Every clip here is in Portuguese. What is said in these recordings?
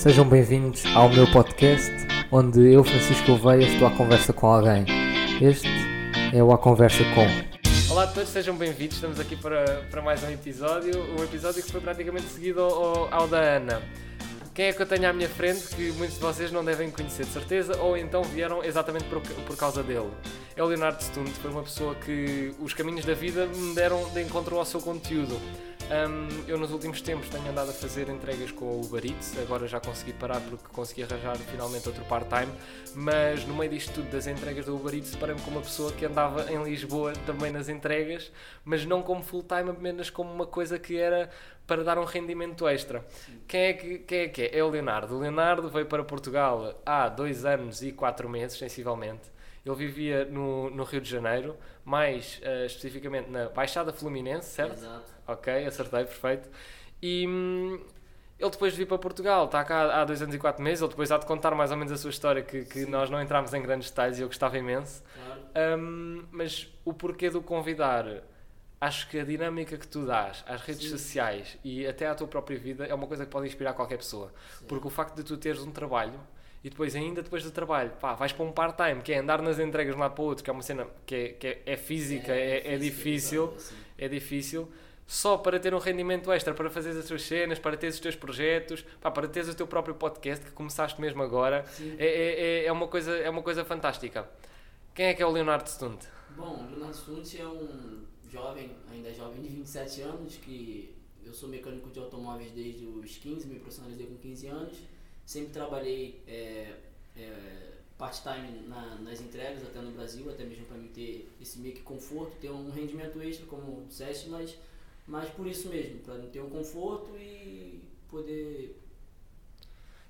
Sejam bem-vindos ao meu podcast, onde eu, Francisco Oveia, estou à conversa com alguém. Este é o A Conversa Com. Olá a todos, sejam bem-vindos. Estamos aqui para, para mais um episódio. Um episódio que foi praticamente seguido ao, ao da Ana. Quem é que eu tenho à minha frente que muitos de vocês não devem conhecer de certeza ou então vieram exatamente por, por causa dele? É o Leonardo Stund, foi uma pessoa que os caminhos da vida me deram de encontro ao seu conteúdo. Um, eu nos últimos tempos tenho andado a fazer entregas com o Uber Eats, agora já consegui parar porque consegui arranjar finalmente outro part-time, mas no meio disto tudo das entregas do Uber Eats parei-me com uma pessoa que andava em Lisboa também nas entregas, mas não como full-time, apenas como uma coisa que era para dar um rendimento extra. Quem é, que, quem é que é? É o Leonardo. O Leonardo veio para Portugal há dois anos e quatro meses, sensivelmente. Ele vivia no, no Rio de Janeiro, mais uh, especificamente na Baixada Fluminense, certo? Exato. Ok, acertei, perfeito. E hum, ele depois de vir para Portugal, está cá há dois anos e quatro meses, ele depois há de contar mais ou menos a sua história, que, que nós não entramos em grandes detalhes e eu gostava imenso. Claro. Um, mas o porquê do convidar, acho que a dinâmica que tu dás às redes Sim. sociais e até à tua própria vida é uma coisa que pode inspirar qualquer pessoa. Sim. Porque o facto de tu teres um trabalho e depois, ainda depois do trabalho, pá, vais para um part-time, que é andar nas entregas de um lado para o outro, que é uma cena que é, que é, é física, é, é difícil, exato, assim. é difícil, só para ter um rendimento extra, para fazer as tuas cenas, para teres os teus projetos, pá, para teres o teu próprio podcast, que começaste mesmo agora, é, é, é- é uma coisa, é uma coisa fantástica. Quem é que é o Leonardo Stund? Bom, o Leonardo Stunt é um jovem, ainda jovem de 27 anos, que eu sou mecânico de automóveis desde os 15, me profissionalizei com 15 anos. Sempre trabalhei é, é, part-time na- nas entregas, até no Brasil, até mesmo para mim ter esse meio que conforto, ter um rendimento extra, como disseste, mas, mas por isso mesmo, para ter um conforto e poder.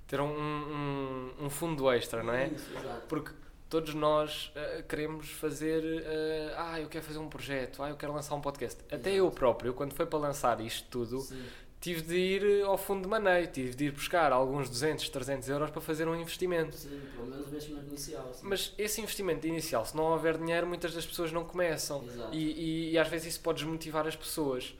Ter um, um, um fundo extra, não é? Isso, exato. Porque todos nós eh, queremos fazer. eh, ah, eu quero fazer um projeto, ah, eu quero lançar um podcast. Até Exato. eu próprio, quando foi para lançar isto tudo, Sim, tive de ir ao fundo de maneio, tive de ir buscar alguns 200, 300 euros para fazer um investimento. sim, pelo menos o investimento inicial. Sim. Mas esse investimento inicial, se não houver dinheiro, muitas das pessoas não começam. Exato. E, e, e às vezes isso pode desmotivar as pessoas.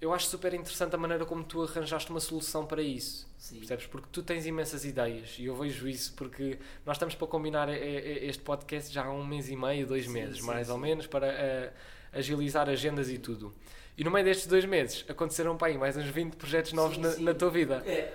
Eu acho super interessante a maneira como tu arranjaste uma solução para isso. Sim. Percebes? Porque tu tens imensas ideias e eu vejo isso porque nós estamos para combinar e- e- este podcast já há um mês e meio, dois Sim, meses, mais ou menos, para eh, agilizar agendas e tudo. E no meio destes dois meses aconteceram para aí mais uns 20 projetos novos Sim, na, sim. na tua vida. É,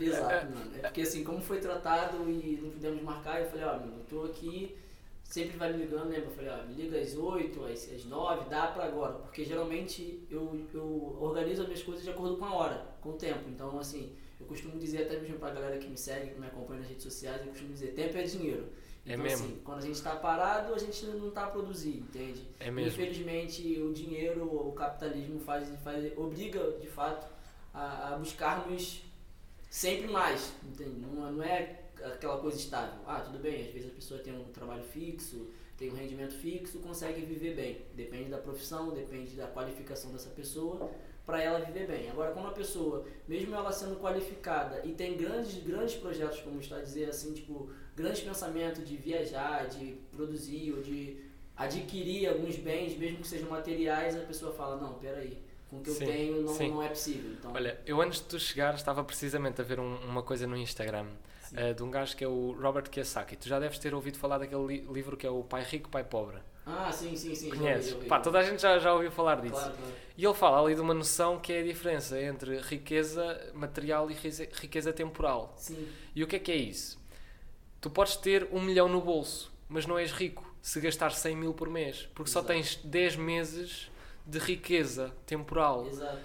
exato, mano. É porque assim, como foi tratado e não pudemos marcar, eu falei, ó, mano, eu tô aqui, sempre vai me ligando, lembra? Eu falei, ó, me liga às 8, às, às 9, dá pra agora. Porque geralmente eu, eu organizo as minhas coisas de acordo com a hora, com o tempo. Então, assim, eu costumo dizer até mesmo pra galera que me segue, que me acompanha nas redes sociais, eu costumo dizer, tempo é dinheiro. É Então, mesmo? assim, quando a gente tá parado, a gente não tá a produzir, entende? É mesmo. Infelizmente, o dinheiro, o capitalismo faz, faz obriga, de fato, a, a buscarmos sempre mais, entende? Não, não é aquela coisa estável. Ah, tudo bem, às vezes a pessoa tem um trabalho fixo, tem um rendimento fixo, consegue viver bem. Depende da profissão, depende da qualificação dessa pessoa para ela viver bem. Agora, quando a pessoa, mesmo ela sendo qualificada e tem grandes, grandes projetos, como está a dizer assim, tipo, grandes pensamentos de viajar, de produzir ou de adquirir alguns bens, mesmo que sejam materiais, a pessoa fala, não, peraí, com o que Sim, eu tenho não, sim. não é possível. Então, Olha, eu antes de tu chegar estava precisamente a ver um- uma coisa no Instagram eh, de um gajo que é o Robert Kiyosaki. Tu já deves ter ouvido falar daquele li- livro que é o Pai Rico, Pai Pobre. Ah, sim, sim, sim. Conheces? Pá, toda a gente já, já ouviu falar disso. Claro, claro. E ele fala ali de uma noção que é a diferença entre riqueza material e riqueza temporal. Sim, E o que é que é isso? Tu podes ter um milhão no bolso, mas não és rico se gastar 100 mil por mês, porque só Exato. tens 10 meses de riqueza temporal. exato.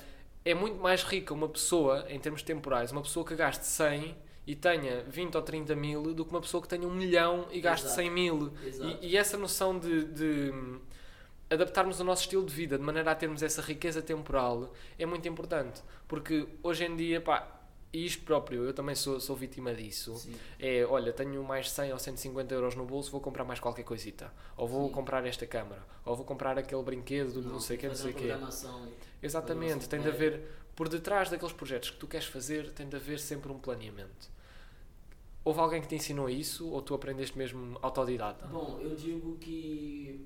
É muito mais rica uma pessoa, em termos temporais, uma pessoa que gaste 100 e tenha 20 ou 30 mil do que uma pessoa que tenha um milhão e gaste Exato. 100 mil. E, e essa noção de, de, hum, adaptarmos o nosso estilo de vida de maneira a termos essa riqueza temporal é muito importante. Porque hoje em dia, pá, e isto próprio, eu também sou, sou vítima disso. Sim. É, olha, tenho mais 100 ou 150 euros no bolso, vou comprar mais qualquer coisita. Ou vou Sim. comprar esta câmara. Ou vou comprar aquele brinquedo do não, sei o que, não sei o programação. Exatamente, programação tem de prévia. haver, por detrás daqueles projetos que tu queres fazer, tem de haver sempre um planeamento. Houve alguém que te ensinou isso ou tu aprendeste mesmo autodidata? Bom, eu digo que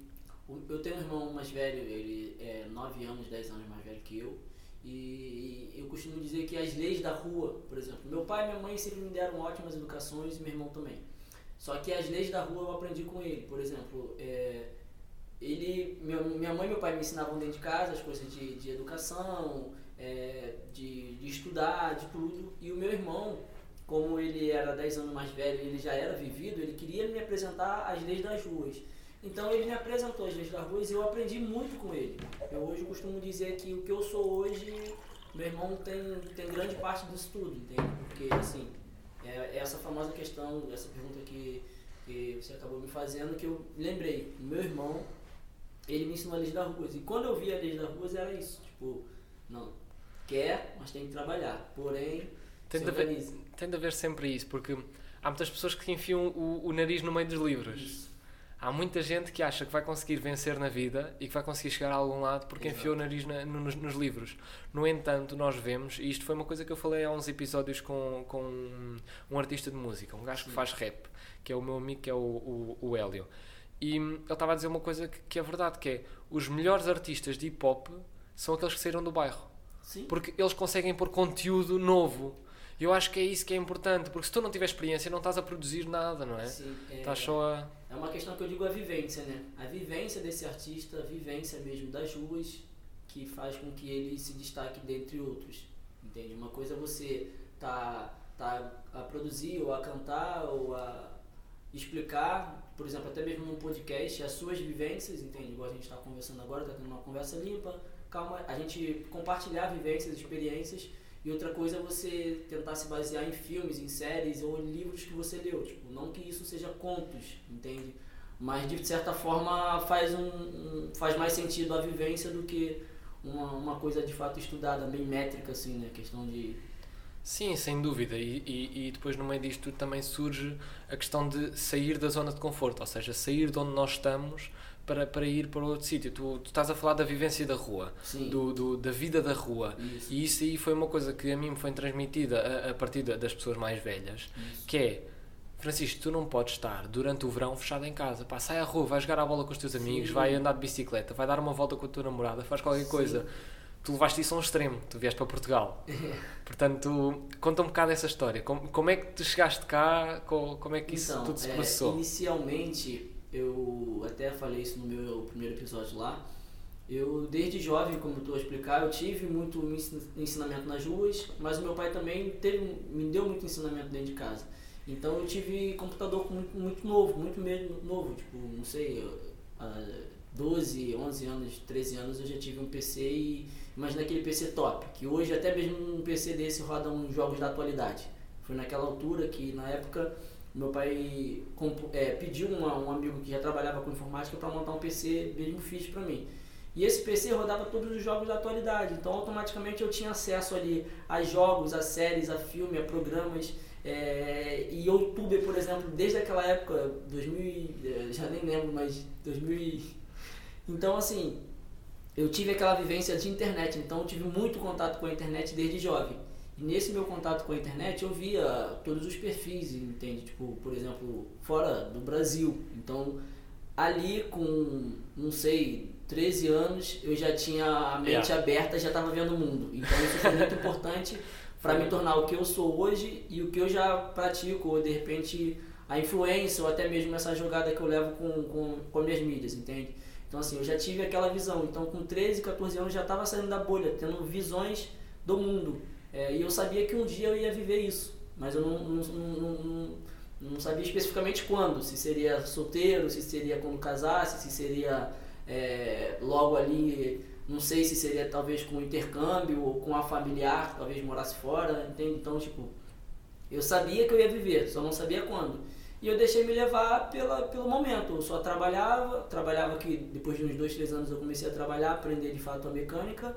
eu tenho um irmão mais velho, ele é 9 anos, 10 anos mais velho que eu, E eu costumo dizer que as leis da rua, por exemplo, meu pai e minha mãe sempre me deram ótimas educações e meu irmão também. Só que as leis da rua eu aprendi com ele. Por exemplo, é, ele, minha mãe e meu pai me ensinavam dentro de casa as coisas de, de educação, é, de, de estudar, de tudo. E o meu irmão, como ele era 10 anos mais velho e ele já era vivido, ele queria me apresentar as leis das ruas. Então ele me apresentou as leis das ruas e eu aprendi muito com ele. Eu hoje costumo dizer que o que eu sou hoje, meu irmão tem, tem grande parte disso tudo, entende? Porque assim, é, é essa famosa questão, essa pergunta que, que você acabou me fazendo, que eu lembrei. Meu irmão, ele me ensinou a lei das ruas. E quando eu vi a lei das ruas era isso, tipo, não, quer, mas tem que trabalhar. Porém, haver, tem de haver sempre isso, porque há muitas pessoas que enfiam o, o nariz no meio dos livros. Isso. Há muita gente que acha que vai conseguir vencer na vida e que vai conseguir chegar a algum lado porque Exato. enfiou o nariz na, no, nos, nos, livros. No entanto, nós vemos, e isto foi uma coisa que eu falei há uns episódios com, com um, um artista de música, um gajo Sim. que faz rap, que é o meu amigo, que é o, o, o Hélio. E ele estava a dizer uma coisa que, que, é verdade, que é os melhores artistas de hip hop são aqueles que saíram do bairro. Sim. Porque eles conseguem pôr conteúdo novo eu acho que é isso que é importante, porque se tu não tiver experiência, não estás a produzir nada, não é? Sim, é, estás só a. É uma questão que eu digo a vivência, né? A vivência desse artista, a vivência mesmo das ruas, que faz com que ele se destaque dentre outros. Entende? Uma coisa é você tá, tá a produzir, ou a cantar, ou a explicar, por exemplo, até mesmo num podcast, as suas vivências, entende? Igual a gente está conversando agora, está tendo uma conversa limpa, calma, a gente compartilhar vivências, experiências e outra coisa é você tentar se basear em filmes, em séries ou em livros que você leu. Tipo, não que isso seja contos, entende? Mas de certa forma faz, um, um faz mais sentido a vivência do que uma, uma coisa de fato estudada, bem métrica, assim, né? Questão de. Sim, sem dúvida. E, e, e depois no meio disto também surge a questão de sair da zona de conforto, ou seja, sair de onde nós estamos para, para ir para outro sítio. Tu, tu, estás a falar da vivência da rua, do, do, da vida da rua. Isso. E isso aí foi uma coisa que a mim me foi transmitida a, a partir das pessoas mais velhas, isso. que é Francisco, tu não podes estar durante o verão fechado em casa. Pá, sai à rua, vai jogar a bola com os teus amigos, Sim. vai andar de bicicleta, vai dar uma volta com a tua namorada, faz qualquer Sim. coisa. Tu levaste isso a um extremo, tu vieste para Portugal. Portanto, conta um bocado essa história. Como, como é que tu chegaste cá? Como, é que isso então, tudo se é, processou? inicialmente, eu até falei isso no meu primeiro episódio lá. Eu, desde jovem, como tu explicar, eu tive muito ensinamento nas ruas, mas o meu pai também teve, me deu muito ensinamento dentro de casa. Então eu tive computador muito, muito novo, muito mesmo novo, tipo, não sei, há 12, 11 anos, 13 anos eu já tive um PC e imagina aquele PC top, que hoje até mesmo um PC desse roda uns jogos da atualidade. Foi naquela altura que na época meu pai é, pediu uma, um amigo que já trabalhava com informática para montar um PC mesmo fixe para mim. E esse PC rodava todos os jogos da atualidade, então automaticamente eu tinha acesso ali a jogos, a séries, a filme, a programas. É, e YouTube, por exemplo, desde aquela época, 2000, é, já nem lembro, mas 2000. Então, assim, eu tive aquela vivência de internet, então eu tive muito contato com a internet desde jovem. E nesse meu contato com a internet eu via todos os perfis, entende? Tipo, por exemplo, fora do Brasil. Então, ali com, não sei, 13 anos, eu já tinha a mente yeah. aberta, já estava vendo o mundo. Então, isso foi muito importante para me tornar o que eu sou hoje e o que eu já pratico, ou de repente a influência, ou até mesmo essa jogada que eu levo com, com, com minhas mídias, entende? Então, assim, eu já tive aquela visão. Então, com 13, 14 anos, já estava saindo da bolha, tendo visões do mundo. É, e eu sabia que um dia eu ia viver isso, mas eu não, não, não, não, sabia especificamente quando, se seria solteiro, se seria quando casasse, se seria é, logo ali, não sei se seria talvez com intercâmbio ou com a familiar, talvez morasse fora, entende? Então, tipo, eu sabia que eu ia viver, só não sabia quando. E eu deixei me levar pela, pelo momento. Eu só trabalhava, trabalhava que depois de uns dois, três anos eu comecei a trabalhar, aprender de fato a mecânica.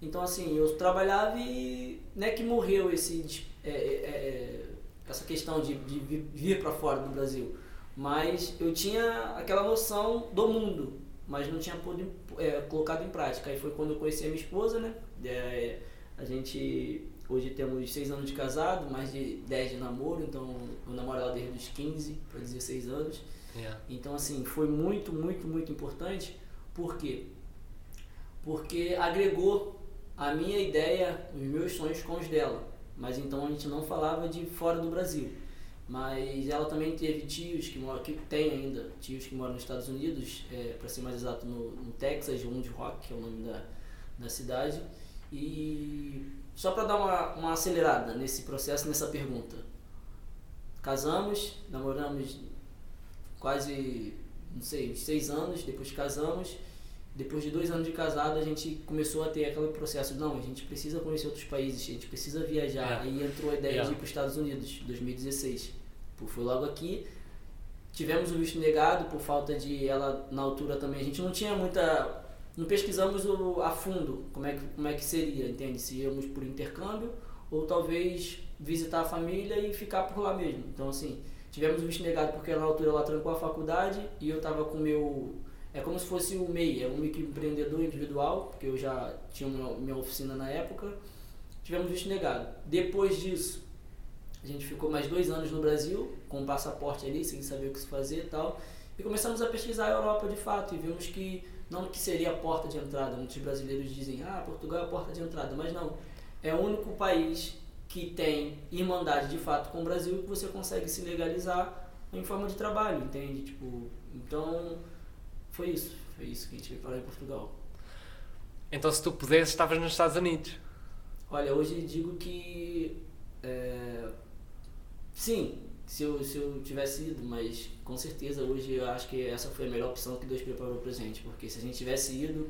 Então, assim, eu trabalhava e não é que morreu esse, é, é, é essa questão de, de vir para fora do Brasil, mas eu tinha aquela noção do mundo, mas não tinha podido, é, colocado em prática. Aí foi quando eu conheci a minha esposa, né? É, a gente, hoje temos seis anos de casado, mais de dez de namoro, então eu namoro ela desde os 15 para 16 anos. Yeah. Então, assim, foi muito, muito, muito importante. Por quê? Porque agregou a minha ideia, os meus sonhos com os dela. Mas então a gente não falava de fora do Brasil. Mas ela também teve tios que moram, que tem ainda tios que moram nos Estados Unidos, é, para ser mais exato no, no Texas, Wound Rock, que é o nome da, da cidade. E só para dar uma, uma acelerada nesse processo, nessa pergunta. Casamos, namoramos quase, não sei, seis anos, depois casamos. Depois de dois anos de casado, a gente começou a ter aquele processo, não, a gente precisa conhecer outros países, a gente precisa viajar. É. Aí entrou a ideia É. de ir para os Estados Unidos, 2016. Pô, Foi logo aqui. Tivemos o visto negado por falta de ela na altura também. A gente não tinha muita. Não pesquisamos o, a fundo como é, que, como é que seria, entende? Se íamos por intercâmbio ou talvez visitar a família e ficar por lá mesmo. Então, assim, tivemos o visto negado porque na altura ela trancou a faculdade e eu tava com o meu. É como se fosse o MEI, é um microempreendedor individual, porque eu já tinha uma, minha oficina na época. Tivemos visto negado. Depois disso, a gente ficou mais dois anos no Brasil, com o passaporte ali, sem saber o que se fazer e tal. E começamos a pesquisar a Europa de fato e vimos que não que seria a porta de entrada. Muitos brasileiros dizem, ah, Portugal é a porta de entrada, mas não. É o único país que tem irmandade de fato com o Brasil que você consegue se legalizar em forma de trabalho, entende? Tipo, então foi isso. Foi isso que a gente veio parar em Portugal. Então, se tu pudesses, estavas nos Estados Unidos. Olha, hoje digo que. é, sim, se eu, se eu tivesse ido, mas com certeza hoje eu acho que essa foi a melhor opção que Deus preparou pra gente. Porque se a gente tivesse ido,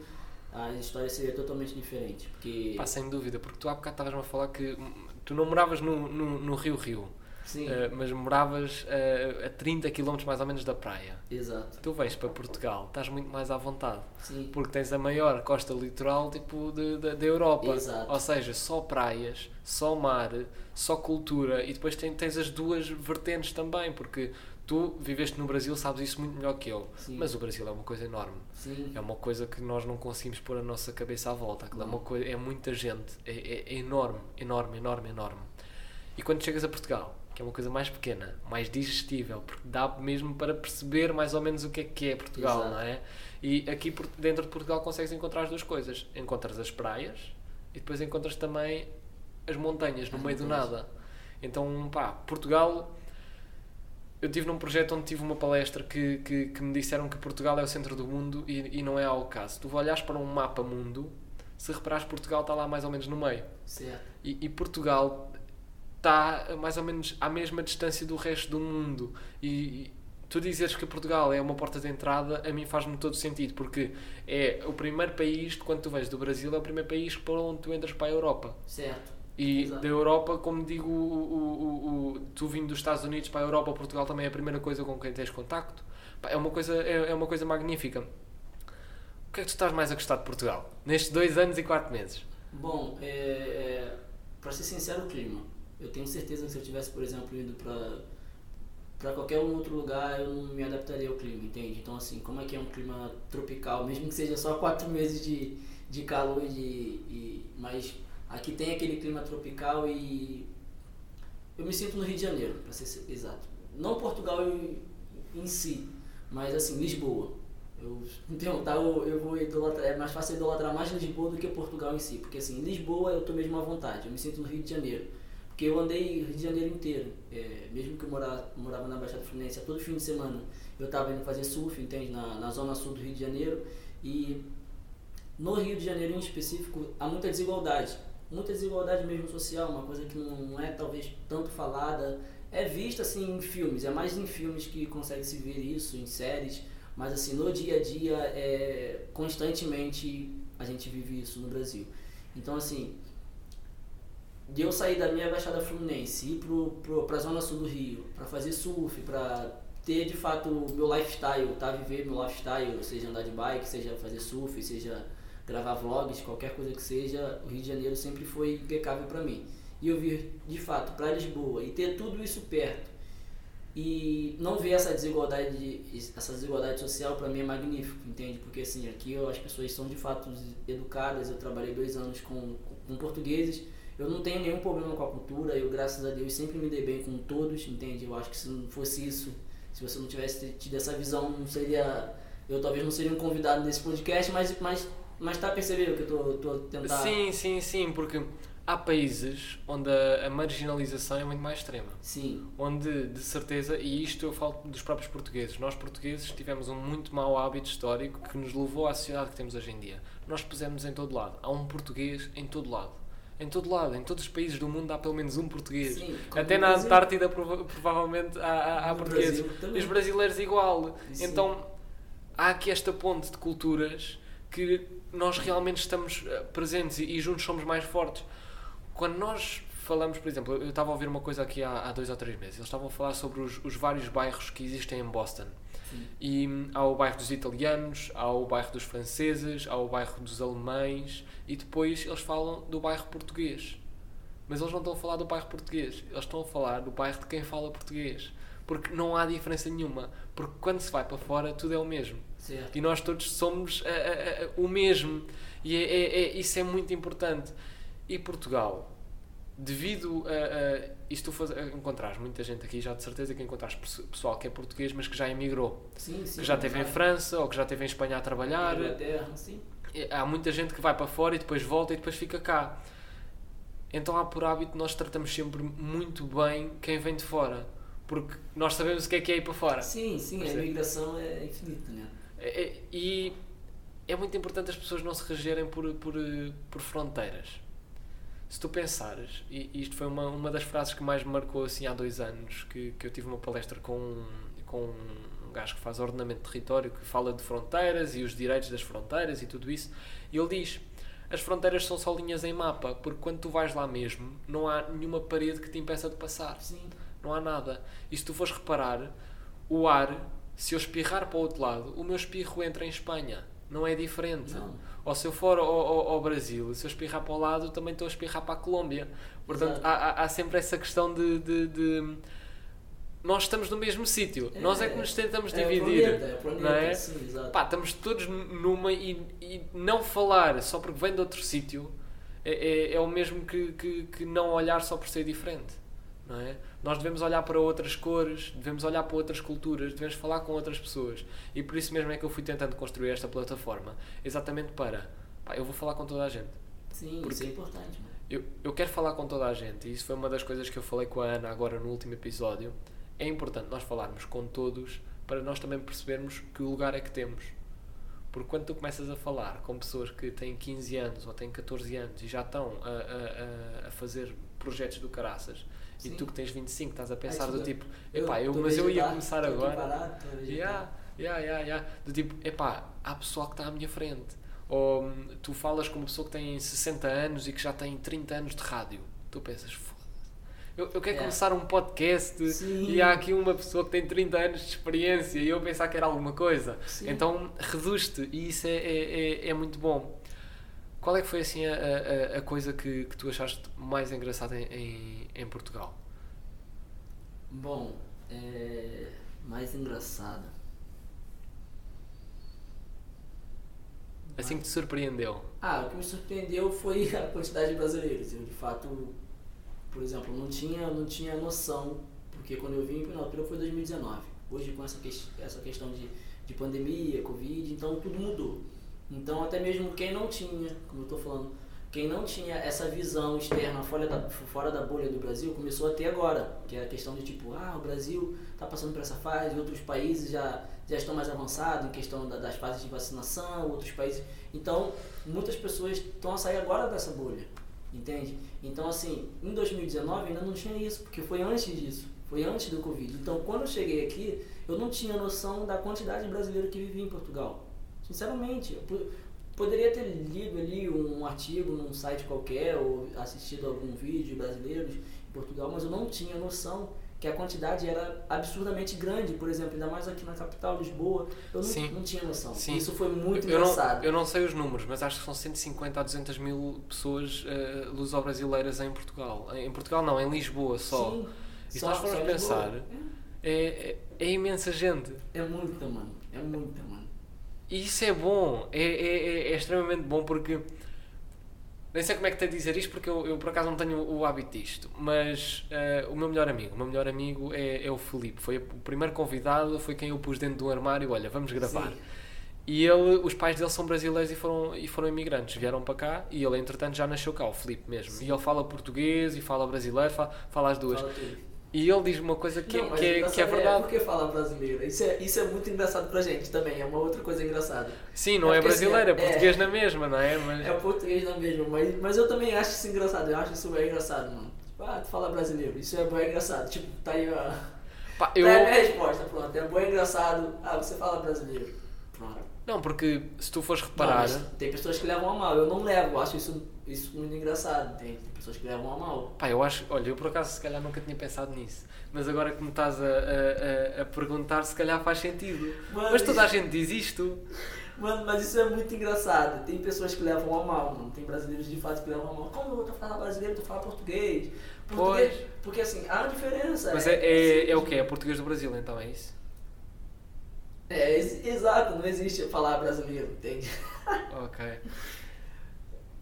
a história seria totalmente diferente. Porque. Pá, sem dúvida, porque tu há bocado estavas-me a falar que tu não moravas no, no, no Rio Rio, Eh, mas moravas eh, a 30 km mais ou menos da praia. exato. Tu vens para Portugal, estás muito mais à vontade, Sim, porque tens a maior costa litoral tipo da Europa. Exato. Ou seja, só praias, só mar, só cultura e depois tem- tens as duas vertentes também, porque tu viveste no Brasil, sabes isso muito melhor que eu. Sim. Mas o Brasil é uma coisa enorme. sim. É uma coisa que nós não conseguimos pôr a nossa cabeça à volta. É, uma coisa, é muita gente. É, é- é enorme, enorme, enorme, enorme. E quando chegas a Portugal, que é uma coisa mais pequena, mais digestível, porque dá mesmo para perceber mais ou menos o que é que é Portugal, Exato. não é? E aqui por- dentro de Portugal consegues encontrar as duas coisas. Encontras as praias e depois encontras também as montanhas no As meio do montanhas. nada. Então, pá, Portugal eu tive num projeto onde tive uma palestra que, que, que me disseram que Portugal é o centro do mundo e, e não é ao caso. Tu olhas para um mapa mundo, se reparares, Portugal está lá mais ou menos no meio. Certo. E, e Portugal está mais ou menos à mesma distância do resto do mundo. E, tu dizeres que Portugal é uma porta de entrada, a mim faz-me todo sentido, porque é o primeiro país, quando tu vens do Brasil, é o primeiro país para onde tu entras para a Europa. Certo. E Exato. da Europa, como digo, o, o, o, tu vindo dos Estados Unidos para a Europa, Portugal também é a primeira coisa com quem tens contacto. É, uma coisa, é, é uma coisa magnífica. O que é que tu estás mais a gostar de Portugal? Nestes dois anos e quatro meses? Bom, é, é, para ser sincero, o clima. Eu tenho certeza que se eu tivesse, por exemplo, ido para para qualquer outro lugar, eu não me adaptaria ao clima, entende? Então, assim, como é que é um clima tropical, mesmo que seja só quatro meses de, de calor, de, e, mas aqui tem aquele clima tropical e eu me sinto no Rio de Janeiro, para ser exato. Não Portugal em, em si, mas assim, Lisboa. Eu me perguntar, eu, eu vou idolatrar, é mais fácil idolatrar mais Lisboa do que Portugal em si, porque assim, Lisboa eu tô mesmo à vontade, eu me sinto no Rio de Janeiro. Porque eu andei Rio de Janeiro inteiro, é, mesmo que eu morava, morava na Baixada Fluminense, todo fim de semana eu estava indo fazer surf, entende, na, na zona sul do Rio de Janeiro, e no Rio de Janeiro em específico há muita desigualdade, muita desigualdade mesmo social, uma coisa que não, é talvez tanto falada, é vista assim em filmes, é mais em filmes que consegue se ver isso, em séries, mas assim no dia a dia é constantemente a gente vive isso no Brasil. Então assim, de eu sair da minha Baixada Fluminense, ir pro, pro, pra Zona Sul do Rio, para fazer surf, para ter de fato o meu lifestyle, tá? Viver meu lifestyle, seja andar de bike, seja fazer surf, seja gravar vlogs, qualquer coisa que seja, o Rio de Janeiro sempre foi impecável para mim. E eu vir de fato para Lisboa e ter tudo isso perto e não ver essa desigualdade, essa desigualdade social para mim é magnífico, entende? Porque assim, aqui as pessoas são de fato educadas, eu trabalhei dois anos com, com portugueses, eu não tenho nenhum problema com a cultura, eu graças a Deus sempre me dei bem com todos, entende? Eu acho que se não fosse isso, se você não tivesse tido essa visão, não seria, eu talvez não seria um convidado nesse podcast, mas, mas Mas tá percebendo que eu tô, tô tentando. Sim, sim, sim, porque há países onde a, a marginalização é muito mais extrema. Sim. Onde, de certeza, e isto eu falo dos próprios portugueses, nós portugueses tivemos um muito mau hábito histórico que nos levou à sociedade que temos hoje em dia. Nós pusemos em todo lado. Há um português em todo lado. Em todo lado, em todos os países do mundo há pelo menos um português. Sim, Até na. Antártida prova- provavelmente há, há, portugueses. Brasil os brasileiros igual. Sim. Então há aqui esta ponte de culturas que nós realmente estamos eh, presentes e, e juntos somos mais fortes. Quando nós falamos, por exemplo, eu estava a ouvir uma coisa aqui há, há dois ou três meses, eles estavam a falar sobre os, os vários bairros que existem em Boston. Sim. E hum, há o bairro dos italianos, há o bairro dos franceses, há o bairro dos alemães e depois eles falam do bairro português. Mas eles não estão a falar do bairro português, eles estão a falar do bairro de quem fala português. Porque não há diferença nenhuma. Porque quando se vai para fora, tudo é o mesmo. Certo. E nós todos somos ah, ah, ah, o mesmo. E é, é- é- isso é muito importante. E Portugal, devido a, a isto faz, muita gente aqui, já de certeza que encontrares perso- pessoal que é português, mas que já emigrou. Sim, sim. que já esteve em. França ou que já esteve em Espanha a trabalhar. Inglaterra, sim. E Há muita gente que vai para fora e depois volta e depois fica cá. Então há por hábito nós tratamos sempre muito bem quem vem de fora. Porque nós sabemos o que é que é ir para fora. Sim, sim, a imigração é infinita, né? É- é- E é muito importante as pessoas não se regerem por, por, por fronteiras. Se tu pensares, e isto foi uma, uma das frases que mais me marcou assim há dois anos, que, que eu tive uma palestra com, um- com um gajo que faz ordenamento de território, que fala de fronteiras e os direitos das fronteiras e tudo isso, e ele diz, as fronteiras são só linhas em mapa, porque quando tu vais lá mesmo, não há nenhuma parede que te impeça de passar. Sim. Não há nada. E se tu fores reparar, o ar, se eu espirrar para o outro lado, o meu espirro entra em Espanha. Não é diferente. Não. Ou se eu for ao, ao- ao Brasil, se eu espirrar para o lado, também estou a espirrar para a Colômbia. Portanto, há, há- há sempre essa questão de. de- de- Nós estamos no mesmo sítio. Nós é que nos tentamos é dividir. planeta, é planeta, não é? sim. Pá, estamos todos numa e, e não falar só porque vem de outro sítio é, é, é o mesmo que, que, que não olhar só por ser diferente. Não é? Nós devemos olhar para outras cores, devemos olhar para outras culturas, devemos falar com outras pessoas. E por isso mesmo é que eu fui tentando construir esta plataforma. Exatamente para. Pá, eu vou falar com toda a gente. Sim, Porque- isso é importante, mano. Eu, eu quero falar com toda a gente, e isso foi uma das coisas que eu falei com a Ana agora no último episódio. É importante nós falarmos com todos para nós também percebermos que lugar é que temos. Porque quando tu começas a falar com pessoas que têm 15 anos ou têm 14 anos e já estão a, a, a- fazer projetos do caraças, Sim. e tu que tens 25 estás a pensar Ai, do tipo, epá, eu, tô mas eu ia vegetariano, começar agora. vegetariano. Yeah, yeah, yeah, yeah. Do tipo, epá, há pessoal que está à minha frente. Ou tu falas com uma pessoa que tem 60 anos e que já tem 30 anos de rádio. Tu pensas. Eu, eu quero É. começar um podcast Sim. e há aqui uma pessoa que tem 30 anos de experiência e eu pensar que era alguma coisa. Sim. Então reduz-te e isso é, é, é, é muito bom. Qual é que foi assim a, a, a coisa que, que tu achaste mais engraçada em, em, em Portugal? Bom, é... mais engraçado. Assim que te surpreendeu. Ah, o que me surpreendeu foi a quantidade de brasileiros. Eu, de fato, por exemplo, não tinha, não tinha noção, porque quando eu vim, não, aquilo foi 2019. Hoje, com essa, ques- essa questão de, de pandemia, Covid, então tudo mudou. Então, até mesmo quem não tinha, como eu estou falando, quem não tinha essa visão externa fora da, fora da bolha do Brasil, começou a ter agora. Que é a questão de tipo, ah, o Brasil está passando por essa fase, outros países já, já estão mais avançados em questão da- das fases de vacinação, outros países. Então, muitas pessoas estão a sair agora dessa bolha, entende? Então, assim, em 2019 ainda não tinha isso, porque foi antes disso, foi antes do Covid. Então, quando eu cheguei aqui, eu não tinha noção da quantidade de brasileiros que vivia em Portugal. Sinceramente, eu po- poderia ter lido ali um artigo num site qualquer ou assistido algum vídeo de brasileiros em Portugal, mas eu não tinha noção que a quantidade era absurdamente grande, por exemplo, ainda mais aqui na capital, Lisboa, eu não, não tinha noção. Sim. Isso foi muito eu engraçado. Não, eu não sei os números, mas acho que são 150 a 200 mil pessoas uh, luso-brasileiras em Portugal. Em Portugal não, em Lisboa só. Sim, E se nós formos pensar, Lisboa. É, é, é imensa gente. É, é muita, mano. É muita, mano. E isso é bom, é, é, é- é extremamente bom porque. Nem sei como é que tenho de dizer isto porque eu, eu por acaso não tenho o hábito disto, mas eh, o meu melhor amigo, o meu melhor amigo é, é o Felipe. Foi o primeiro convidado, foi quem eu pus dentro do armário, olha, vamos gravar. Sim. E ele, os pais dele são brasileiros e foram, e foram imigrantes, vieram para cá e ele, entretanto, já nasceu cá, o Filipe mesmo. E ele fala português e fala brasileiro, fala, fala as duas. Fala. E ele diz uma coisa que, Não, que, é, que é verdade. Por que fala brasileiro? Isso é, isso é muito engraçado pra gente também, é uma outra coisa engraçada. Sim, não É é, porque, assim, brasileiro, é é- português na mesma, não é? Mas, É português na mesma, mas, mas eu também acho isso engraçado, eu acho isso bem engraçado, mano. Tipo, ah, tu fala brasileiro, isso é bem engraçado. Tipo, tá aí a. pá, Tá eu, aí a minha resposta, pronto. É bem engraçado. Ah, você fala brasileiro. Pronto. não, porque se tu fores Não, reparar, mas tem pessoas que levam a mal, eu não levo, eu acho isso, isso muito engraçado. Tem pessoas que levam a mal. pá, eu acho, olha, eu por acaso se calhar nunca tinha pensado nisso. Mas agora que me estás a, a, a- a perguntar, se calhar faz sentido. Mano, Mas toda a gente diz isto. Mano, mas isso é muito engraçado. Tem pessoas que levam a mal, mano. Tem brasileiros de fato que levam a mal. Como eu vou falar brasileiro, tu fala português? Português. Porque assim, há uma diferença. Mas é, é, assim, é o quê? É português do Brasil, então, é isso? É, ex- exato, não existe falar brasileiro, entende? Ok.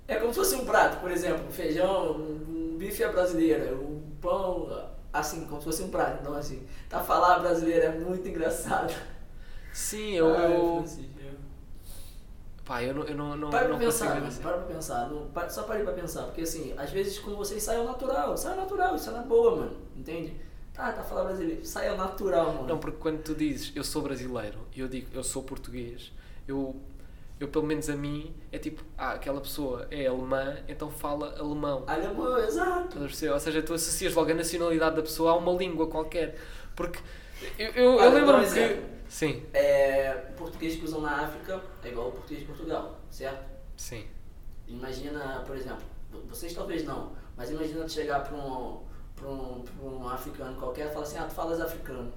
É como se fosse um prato, por exemplo, um feijão, um, um bife é brasileira, um pão, assim, como se fosse um prato. Então, assim, tá falar brasileiro é muito engraçado. Sim, eu. Ai, eu eu- pá, eu não, eu não, não, Para não consigo pensar, assim. para pra pensar. Não, para- só parei pra pensar, porque assim, às vezes com vocês sai ao natural, sai ao natural, isso é na boa, mano, entende? Tá, tá falando brasileiro, sai ao natural, mano. Não, porque quando tu dizes eu sou brasileiro e eu digo eu sou português, eu, eu pelo menos a mim, é tipo, ah, aquela pessoa é alemã, então fala alemão. Alemão, exato. Ou seja, tu associas logo a nacionalidade da pessoa a uma língua qualquer. Porque eu, eu, eu lembro-me que. Sim, É, o português que usam na África é igual ao português de Portugal, certo? sim. Imagina, por exemplo, vocês talvez não, mas imagina tu chegar pra um, pra um, pra um africano qualquer e falar assim, ah, tu falas africano.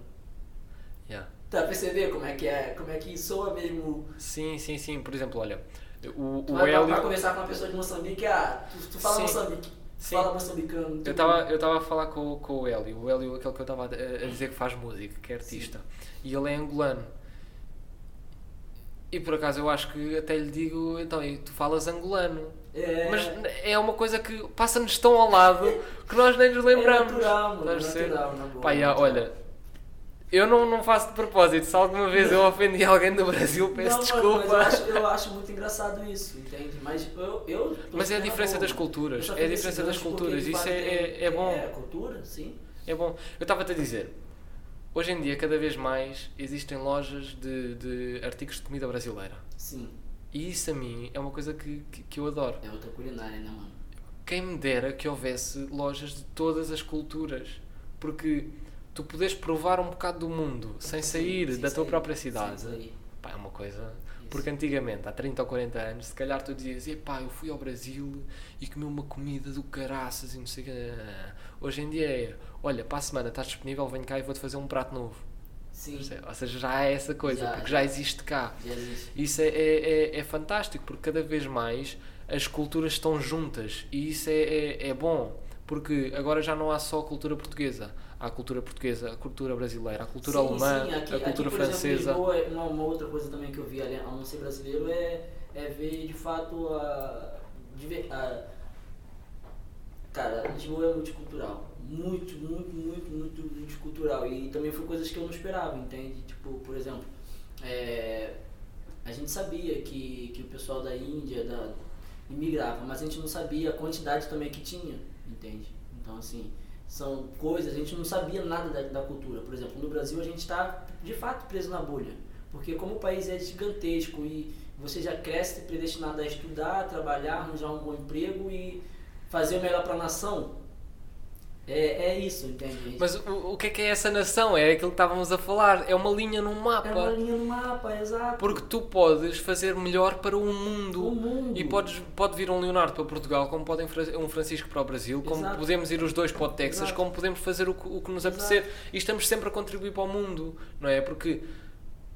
Tá, perceber como é que é, como é que soa mesmo. Sim, sim, sim. Por exemplo, olha, o, Tu o vai, Hélio. conversar com uma pessoa de Moçambique, ah, tu, tu fala Sim. Moçambique, Sim. fala moçambicano. Eu estava eu tava a falar com, com o Hélio, o Hélio, aquele que eu estava a, a dizer que faz música, que é artista, e ele é angolano. E por acaso eu acho que até lhe digo, então, tu falas angolano. É, Mas é uma coisa que passa-nos tão ao lado que nós nem nos lembramos. É natural, mano, a ser? natural, na boa, Pá, natural. olha, eu não, não faço de propósito. Se alguma vez eu ofendi alguém do Brasil, peço não, desculpa. Mas eu acho, eu acho muito engraçado isso, entende? Mas eu. eu Mas é a super diferença das culturas, é a diferença das culturas, isso é- é- é bom. É, cultura, sim. É bom. Eu estava-te a dizer, hoje em dia, cada vez mais, existem lojas de, de artigos de comida brasileira. Sim. E isso a mim é uma coisa que, que, que eu adoro. É outra culinária, né, mano? Quem me dera que houvesse lojas de todas as culturas. Porque tu podes provar um bocado do mundo sem sair Sem da tua sair, própria cidade. Pá, é uma coisa. Porque antigamente, há 30 ou 40 anos, se calhar tu dizias, epá, eu fui ao Brasil e comi uma comida do caraças e não sei o que. Hoje em dia é, olha, para a semana estás disponível, vem cá e vou-te fazer um prato novo. Sim. Ou seja, já é essa coisa, Já, porque já. já existe cá. Já existe. Isso é, é, é, é fantástico, porque cada vez mais as culturas estão juntas e isso é, é, é bom, porque agora já não há só a cultura portuguesa. A cultura portuguesa, a cultura brasileira, a cultura Sim, alemã, sim, aqui- a cultura aqui, exemplo, francesa. Lisboa, é uma, uma outra coisa também que eu vi ali, ao não ser brasileiro, é, é ver de fato a, a. Cara, Lisboa é multicultural. Muito, muito, muito, muito multicultural. E também foi coisas que eu não esperava, entende? Tipo, por exemplo, é, a gente sabia que, que o pessoal da Índia da, imigrava, mas a gente não sabia a quantidade também que tinha, entende? Então, assim, são coisas, a gente não sabia nada da, da cultura. Por exemplo, no Brasil a gente está de fato preso na bolha, porque como o país é gigantesco e você já cresce predestinado a estudar, trabalhar, arranjar um bom emprego e fazer o melhor para a nação, é, é isso, entende? Mas o, o que é que é essa nação? É aquilo que estávamos a falar, é uma linha num mapa. é uma linha no mapa, exato. Porque tu podes fazer melhor para o mundo. O mundo. E podes, pode vir um Leonardo para Portugal, como podem um Francisco para o Brasil, como Exato. podemos ir os dois para o Texas, Exato. como podemos fazer o que, o que nos Exato. apetecer. E estamos sempre a contribuir para o mundo, não é? Porque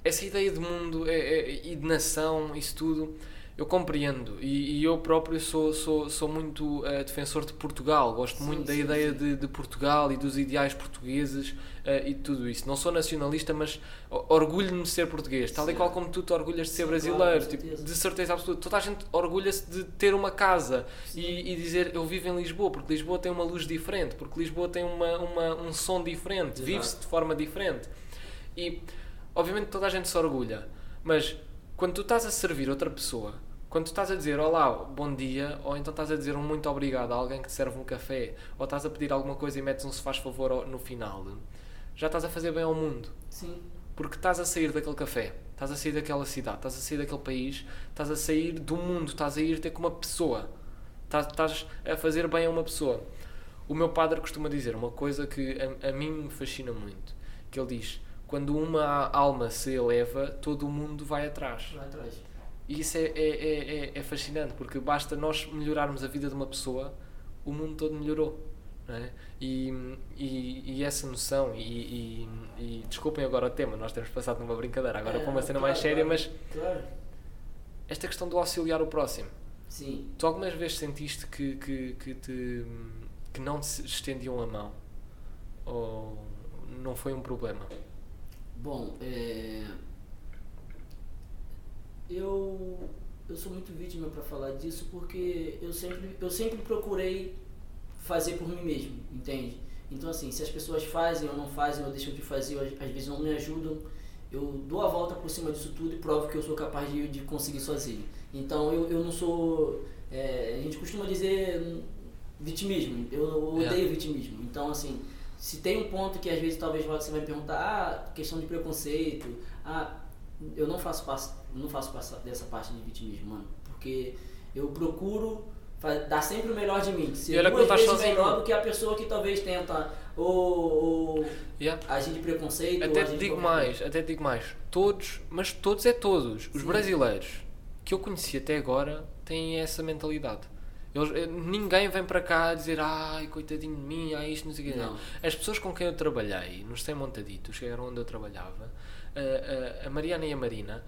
essa ideia de mundo é- é- e de nação, isso tudo, eu compreendo. E, e eu próprio sou, sou, sou muito eh, defensor de Portugal. Gosto Sim, muito da sim, ideia sim. de, de Portugal e dos ideais portugueses eh, e tudo isso. Não sou nacionalista, mas orgulho-me de ser português, tal e qual como tu te orgulhas de ser brasileiro. claro, tipo, de certeza absoluta. Toda a gente orgulha-se de ter uma casa e, e dizer eu vivo em Lisboa, porque Lisboa tem uma luz diferente, porque Lisboa tem uma, uma, um som diferente, vive-se de forma diferente. E obviamente toda a gente se orgulha, mas quando tu estás a servir outra pessoa, quando tu estás a dizer olá, bom dia, ou então estás a dizer um muito obrigado a alguém que te serve um café, ou estás a pedir alguma coisa e metes um se faz favor no final, já estás a fazer bem ao mundo. Sim. Porque estás a sair daquele café, estás a sair daquela cidade, estás a sair daquele país, estás a sair do mundo, estás a ir ter com uma pessoa, estás, estás a fazer bem a uma pessoa. O meu padre costuma dizer uma coisa que a, a mim me fascina muito, que ele diz, quando uma alma se eleva, todo o mundo vai atrás. Lá atrás. E isso é, é, é, é- é fascinante, porque basta nós melhorarmos a vida de uma pessoa, o mundo todo melhorou. É? e, e, e essa noção, e, e, e desculpem agora o tema, nós temos passado numa brincadeira, agora É, para uma cena claro, mais séria, mas Claro. esta questão do auxiliar o próximo. Sim. Tu algumas vezes sentiste que, que, que, te, que não te estendiam a mão? Ou não foi um problema? Bom, é... eu eu sou muito vítima para falar disso porque eu sempre eu sempre procurei fazer por mim mesmo, entende? Então assim, se as pessoas fazem ou não fazem ou deixam de fazer, ou às vezes não me ajudam, eu dou a volta por cima disso tudo e provo que eu sou capaz de, de conseguir sozinho. Então eu, eu não sou. é, a gente costuma dizer vitimismo, eu odeio É. vitimismo. Então assim, se tem um ponto que às vezes talvez você vai me perguntar, ah, questão de preconceito, ah, eu não faço parte, não faço dessa parte de vitimismo, mano, porque eu procuro dar sempre o melhor de mim, ser E olha que duas estás vezes sozinho. melhor do que a pessoa que talvez tenta ou, ou Yeah. agir de preconceito, Até te digo mais, até te digo mais. Todos, mas todos é todos. Os Sim. brasileiros que eu conheci até agora têm essa mentalidade. Eles, eh, ninguém vem para cá dizer ai, coitadinho de mim, ai, isto não sei o quê. Não. As pessoas com quem eu trabalhei, nos 100 montaditos, que era onde eu trabalhava, a, a, a Mariana e a Marina,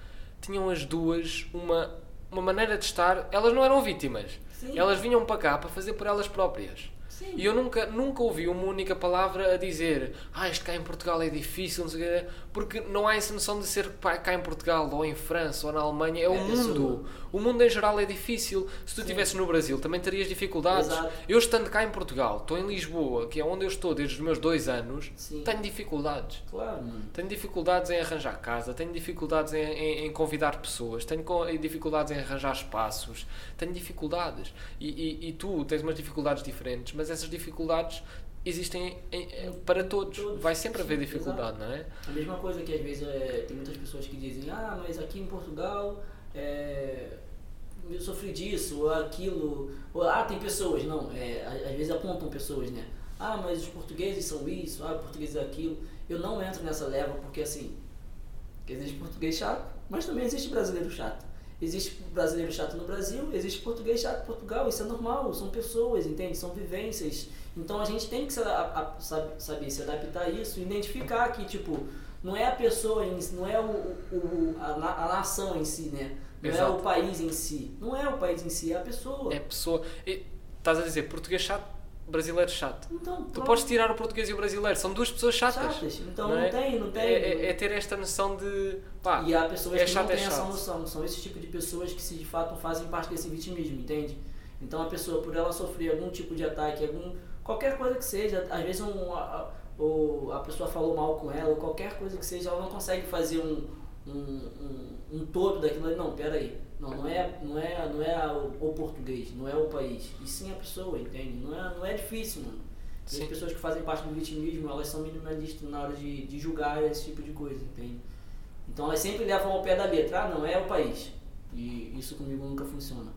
tinham as duas uma, uma maneira de estar. Elas não eram vítimas. Sim. Elas vinham para cá para fazer por elas próprias. Sim. E eu nunca, nunca ouvi uma única palavra a dizer ah, isto cá em Portugal é difícil, não sei o quê", porque não há essa noção de ser cá em Portugal, ou em França, ou na Alemanha, é, É o a pessoa. mundo. O mundo em geral é difícil. Se tu Sim. estivesses no Brasil, também terias dificuldades. Exato. Eu estando cá em Portugal, estou em Lisboa, que é onde eu estou desde os meus dois anos, Sim. tenho dificuldades. Claro. Tenho dificuldades em arranjar casa, tenho dificuldades em, em- em convidar pessoas, tenho dificuldades em arranjar espaços, tenho dificuldades. E, e- e tu tens umas dificuldades diferentes, mas essas dificuldades existem em- em- para todos. Todos, Vai sempre haver dificuldade, não é? A mesma coisa que às vezes é, tem muitas pessoas que dizem, ah, mas aqui em Portugal é, eu sofri disso, ou aquilo, ou ah, tem pessoas, não, é, às vezes apontam pessoas, né? Ah, mas os portugueses são isso, ah, os portugueses é aquilo. Eu não entro nessa leva porque assim, existe português chato, mas também existe brasileiro chato. Existe brasileiro chato no Brasil, existe português chato em Portugal, isso é normal, são pessoas, entende? São vivências. Então a gente tem que se, a- a- sabe- saber se adaptar a isso, identificar que, tipo, não é a pessoa em si, não é o, o- a, a nação em si, né? Não é Exato. o país em si. Não é o país em si, é a pessoa. É pessoa. e Estás a dizer português chato, brasileiro chato. Então, Tu podes tirar o português e o brasileiro, são duas pessoas chatas. Chatas. Então não não, é? tem, não tem. É, é- é ter esta noção de. Pá, E há pessoas é que chato, não é têm essa noção. São esse tipo de pessoas que se de fato fazem parte desse vitimismo, entende? Então a pessoa, por ela sofrer algum tipo de ataque, algum qualquer coisa que seja, às vezes um, a, ou a pessoa falou mal com ela, ou qualquer coisa que seja, ela não consegue fazer um, um, um, um todo daquilo ali. Não, pera aí. Não, não é, não é, não é o, o português, não é o país. E sim a pessoa, entende? Não é, não é difícil, mano. E as pessoas que fazem parte do vitimismo, elas são minimalistas na hora de, de julgar esse tipo de coisa, entende? Então elas sempre levam ao pé da letra, ah, não é o país. E isso comigo nunca funciona.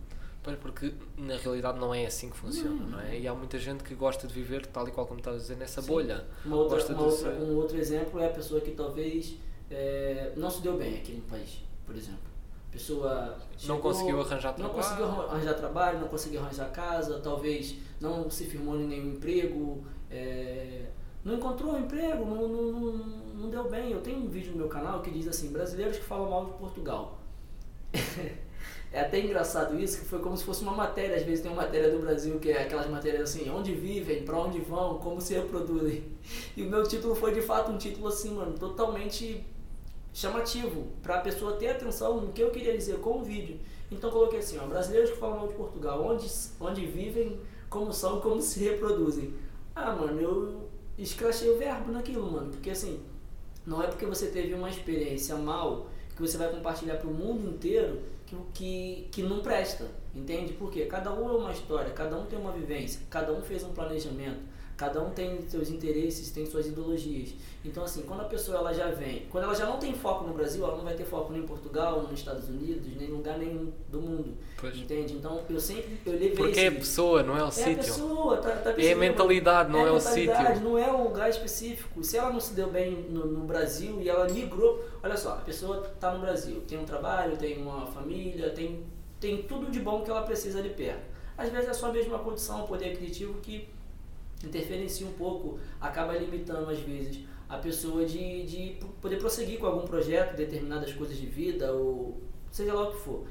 Porque na realidade não é assim que funciona, não é? E há muita gente que gosta de viver, tal e qual como estás a dizer, nessa Sim. bolha. Uma outra, uma outra- ser- um outro exemplo é a pessoa que talvez é, não se deu bem aqui no país, por exemplo. A pessoa Não chegou- conseguiu arranjar não trabalho. conseguiu arran- arranjar trabalho, não conseguiu arranjar casa, talvez não se firmou em nenhum emprego, é, não encontrou um emprego, não, não, não, não deu bem. Eu tenho um vídeo no meu canal que diz assim, brasileiros que falam mal de Portugal. É até engraçado isso, que foi como se fosse uma matéria. Às vezes tem uma matéria do Brasil que é aquelas matérias assim, onde vivem, pra onde vão, como se reproduzem. E o meu título foi de fato um título assim, mano, totalmente chamativo, pra pessoa ter atenção no que eu queria dizer com o vídeo. Então coloquei assim, ó, brasileiros que falam mal de Portugal, onde, onde vivem, como são, como se reproduzem. Ah, mano, eu escrachei o verbo naquilo, mano, porque assim, não é porque você teve uma experiência mal que você vai compartilhar para o mundo inteiro que, que, que não presta, entende? Porque cada um é uma história, cada um tem uma vivência, cada um fez um planejamento, cada um tem seus interesses, tem suas ideologias. Então assim, quando a pessoa ela já vem, quando ela já não tem foco no Brasil, ela não vai ter foco nem em Portugal, nem nos Estados Unidos, nem em lugar nenhum do mundo, Pois. entende? Então eu sempre eu levei Porque é a pessoa, não é o é a sítio. pessoa, tá, tá É a mentalidade, não é, o mentalidade, sítio. Não é um lugar específico. Se ela não se deu bem no, no Brasil e ela migrou, olha só, a pessoa está no Brasil, tem um trabalho, tem uma família, tem, tem tudo de bom que ela precisa de perto. Às vezes é só mesmo a condição, o poder aquisitivo que interferencia um pouco, acaba limitando às vezes a pessoa de, de poder prosseguir com algum projeto, determinadas coisas de vida ou seja lá o que for.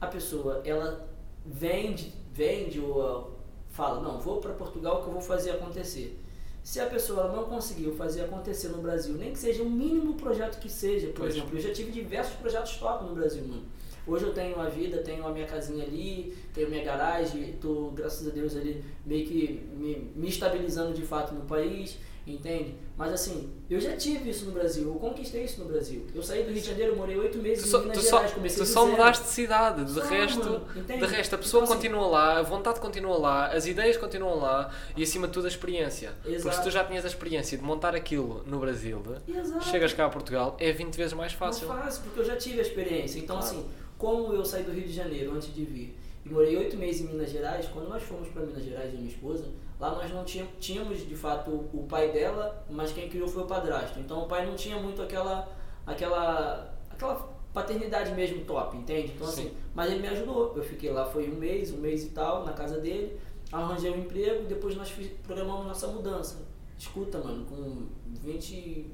A pessoa, ela vende, vende ou fala, não, vou para Portugal que eu vou fazer acontecer. Se a pessoa não conseguiu fazer acontecer no Brasil, nem que seja um mínimo projeto que seja, por Pois. exemplo, eu já tive diversos projetos top no Brasil, mano. Hoje eu tenho uma vida, tenho a minha casinha ali, tenho minha garagem, tô, graças a Deus, ali meio que me, me estabilizando de fato no país, entende? Mas assim, eu já tive isso no Brasil, eu conquistei isso no Brasil. Eu saí do Rio de Janeiro, morei oito Tu meses só, em Minas tu só, Gerais, comecei tu só mudaste de cidade, de Só, resto, mano, de resto a pessoa Então, assim, continua lá, a vontade continua lá, as ideias continuam lá e acima de tudo a experiência. Porque se Exato. tu já tinhas a experiência de montar aquilo no Brasil, Exato. chegas cá a Portugal, é 20 vezes mais fácil. Mais fácil, porque eu já tive a experiência. Então, Claro. assim, como eu saí do Rio de Janeiro antes de vir e morei oito meses em Minas Gerais, quando nós fomos para Minas Gerais, eu e minha esposa, lá nós não tínhamos, tínhamos de fato o pai dela, mas quem criou foi o padrasto. Então o pai não tinha muito aquela, aquela, aquela paternidade mesmo top, entende? Então, assim, Sim. mas ele me ajudou. Eu fiquei lá, foi um mês, um mês e tal, na casa dele, arranjei um emprego, depois nós programamos nossa mudança. Escuta, mano, com 20,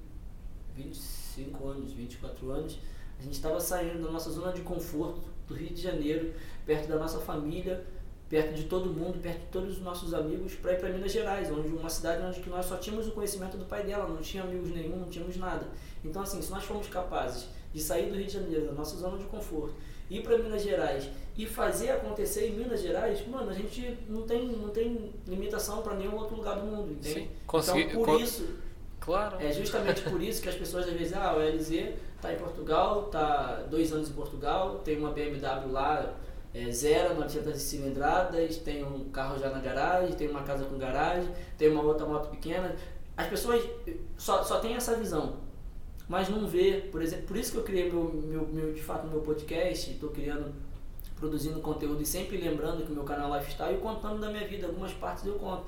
25 anos, 24 anos, a gente estava saindo da nossa zona de conforto do Rio de Janeiro, perto da nossa família, perto de todo mundo, perto de todos os nossos amigos, para ir para Minas Gerais, onde uma cidade onde que nós só tínhamos o conhecimento do pai dela, não tinha amigos nenhum, não tínhamos nada. Então assim, se nós formos capazes de sair do Rio de Janeiro, da nossa zona de conforto, ir para Minas Gerais e fazer acontecer em Minas Gerais, mano, a gente não tem, não tem limitação para nenhum outro lugar do mundo, entende? Sim, consegui- então, por con- isso, Claro. é justamente por isso que as pessoas às vezes, ah, o LZ tá em Portugal, tá dois anos em Portugal, tem uma BMW lá, é, zero, 900 cilindradas, tem um carro já na garagem, tem uma casa com garagem, tem uma outra moto pequena. As pessoas só, só têm essa visão, mas não vê, por exemplo, por isso que eu criei meu, meu, meu de fato meu podcast, estou criando, produzindo conteúdo e sempre lembrando que meu canal Lifestyle e contando da minha vida, algumas partes eu conto.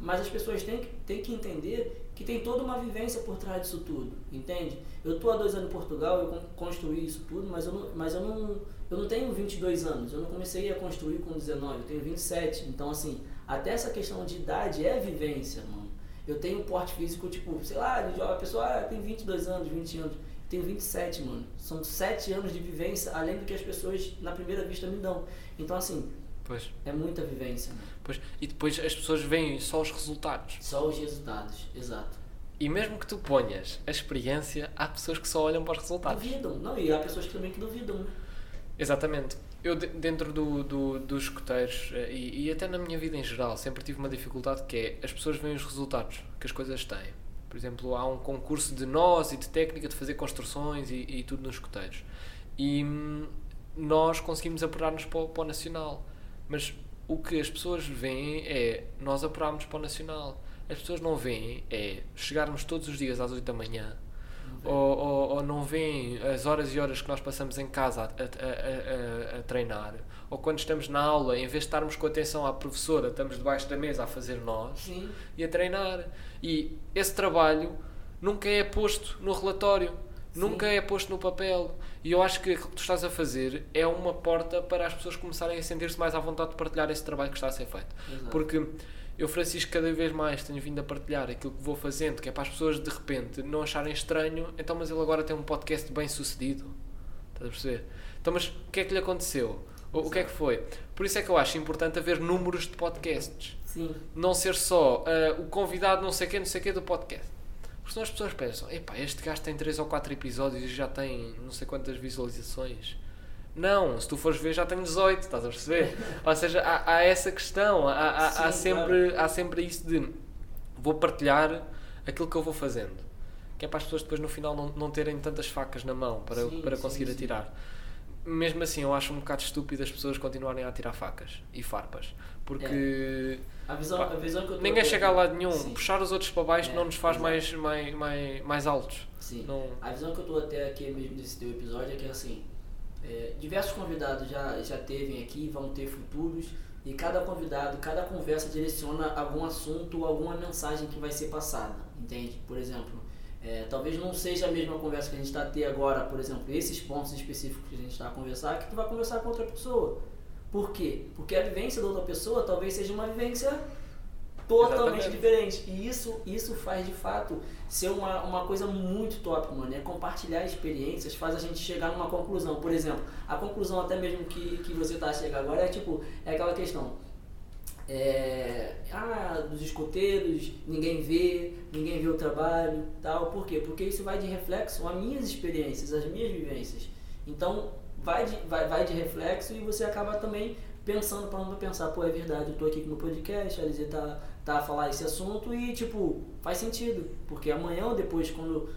Mas as pessoas têm têm que entender que tem toda uma vivência por trás disso tudo, entende? Eu estou há dois anos em Portugal, eu con- construí isso tudo, mas eu não, mas eu não, eu não tenho 22 anos, eu não comecei a construir com 19, eu tenho 27. Então, assim, até essa questão de idade é vivência, mano. Eu tenho um porte físico, tipo, sei lá, a pessoa ah, tem 22 anos, 20 anos. Eu tenho 27, mano. São 7 anos de vivência, além do que as pessoas na primeira vista me dão. Então, assim, Pois, é muita vivência, mano. E depois as pessoas veem só os resultados. Só os resultados, exato. E mesmo que tu ponhas a experiência, há pessoas que só olham para os resultados. Duvidam. Não, e há pessoas que também que duvidam. Exatamente. Eu, de- dentro do, do, dos escuteiros eh, e, e até na minha vida em geral, sempre tive uma dificuldade que é as pessoas veem os resultados que as coisas têm. Por exemplo, há um concurso de nós e de técnica de fazer construções e, e tudo nos escuteiros. E hum, nós conseguimos apurar-nos para, para o Nacional. Mas o que as pessoas veem é nós apurarmos para o Nacional. As pessoas não veem é chegarmos todos os dias às 8 da manhã ou, ou, ou não veem as horas e horas que nós passamos em casa a, a- a- a- a treinar, ou quando estamos na aula, em vez de estarmos com atenção à professora, estamos debaixo da mesa a fazer nós Sim. e a treinar. E esse trabalho nunca é posto no relatório, Sim. nunca é posto no papel. E eu acho que aquilo que tu estás a fazer é uma porta para as pessoas começarem a sentir-se mais à vontade de partilhar esse trabalho que está a ser feito. Exato. Porque eu, Francisco, cada vez mais tenho vindo a partilhar aquilo que vou fazendo, que é para as pessoas de repente não acharem estranho, então, mas ele agora tem um podcast bem sucedido. Estás a perceber? Então, mas o que é que lhe aconteceu? O, o que é que foi? Por isso é que eu acho importante haver números de podcasts. Sim. Não ser só ah, o convidado não sei quê, não sei quê do podcast. Porque senão as pessoas pensam, epá, este gajo tem 3 ou 4 episódios e já tem não sei quantas visualizações. Não, se tu fores ver já tem 18, estás a perceber? Ou seja, há, há essa questão, há, há, há Sim, sempre, há sempre isso de vou partilhar aquilo que eu vou fazendo. que é para as pessoas depois no final não, não terem tantas facas na mão para, Sim, para sim, conseguir sim. atirar. Mesmo assim, eu acho um bocado estúpido as pessoas continuarem a atirar facas e farpas. Porque A visão, a visão que eu ninguém tendo- chega a lado nenhum. Sim. Puxar os outros para baixo É, não nos faz mais, mais, mais, mais altos. Sim. Não... A visão que eu tô até aqui mesmo desse teu episódio é que assim, é, diversos convidados já, já teve aqui, vão ter futuros, e cada convidado, cada conversa direciona algum assunto ou alguma mensagem que vai ser passada, entende? Por exemplo, é, talvez não seja a mesma conversa que a gente está a ter agora, por exemplo, esses pontos específicos que a gente está a conversar, que tu vai conversar com outra pessoa. Por quê? Porque a vivência da outra pessoa talvez seja uma vivência totalmente Exatamente. diferente. E isso, isso faz de fato ser uma, uma coisa muito top, mano. É compartilhar experiências, faz a gente chegar numa conclusão. Por exemplo, a conclusão até mesmo que, que você tá a chegar agora é tipo, é aquela questão. É, ah, dos escoteiros, ninguém vê, ninguém vê o trabalho, tal. Por quê? Porque isso vai de reflexo às minhas experiências, às minhas vivências. Então, vai de, vai, vai de reflexo e você acaba também pensando para pensar, pô, é verdade, eu tô aqui no podcast, a Lizzie tá, tá a falar esse assunto e, tipo, faz sentido. Porque amanhã ou depois, quando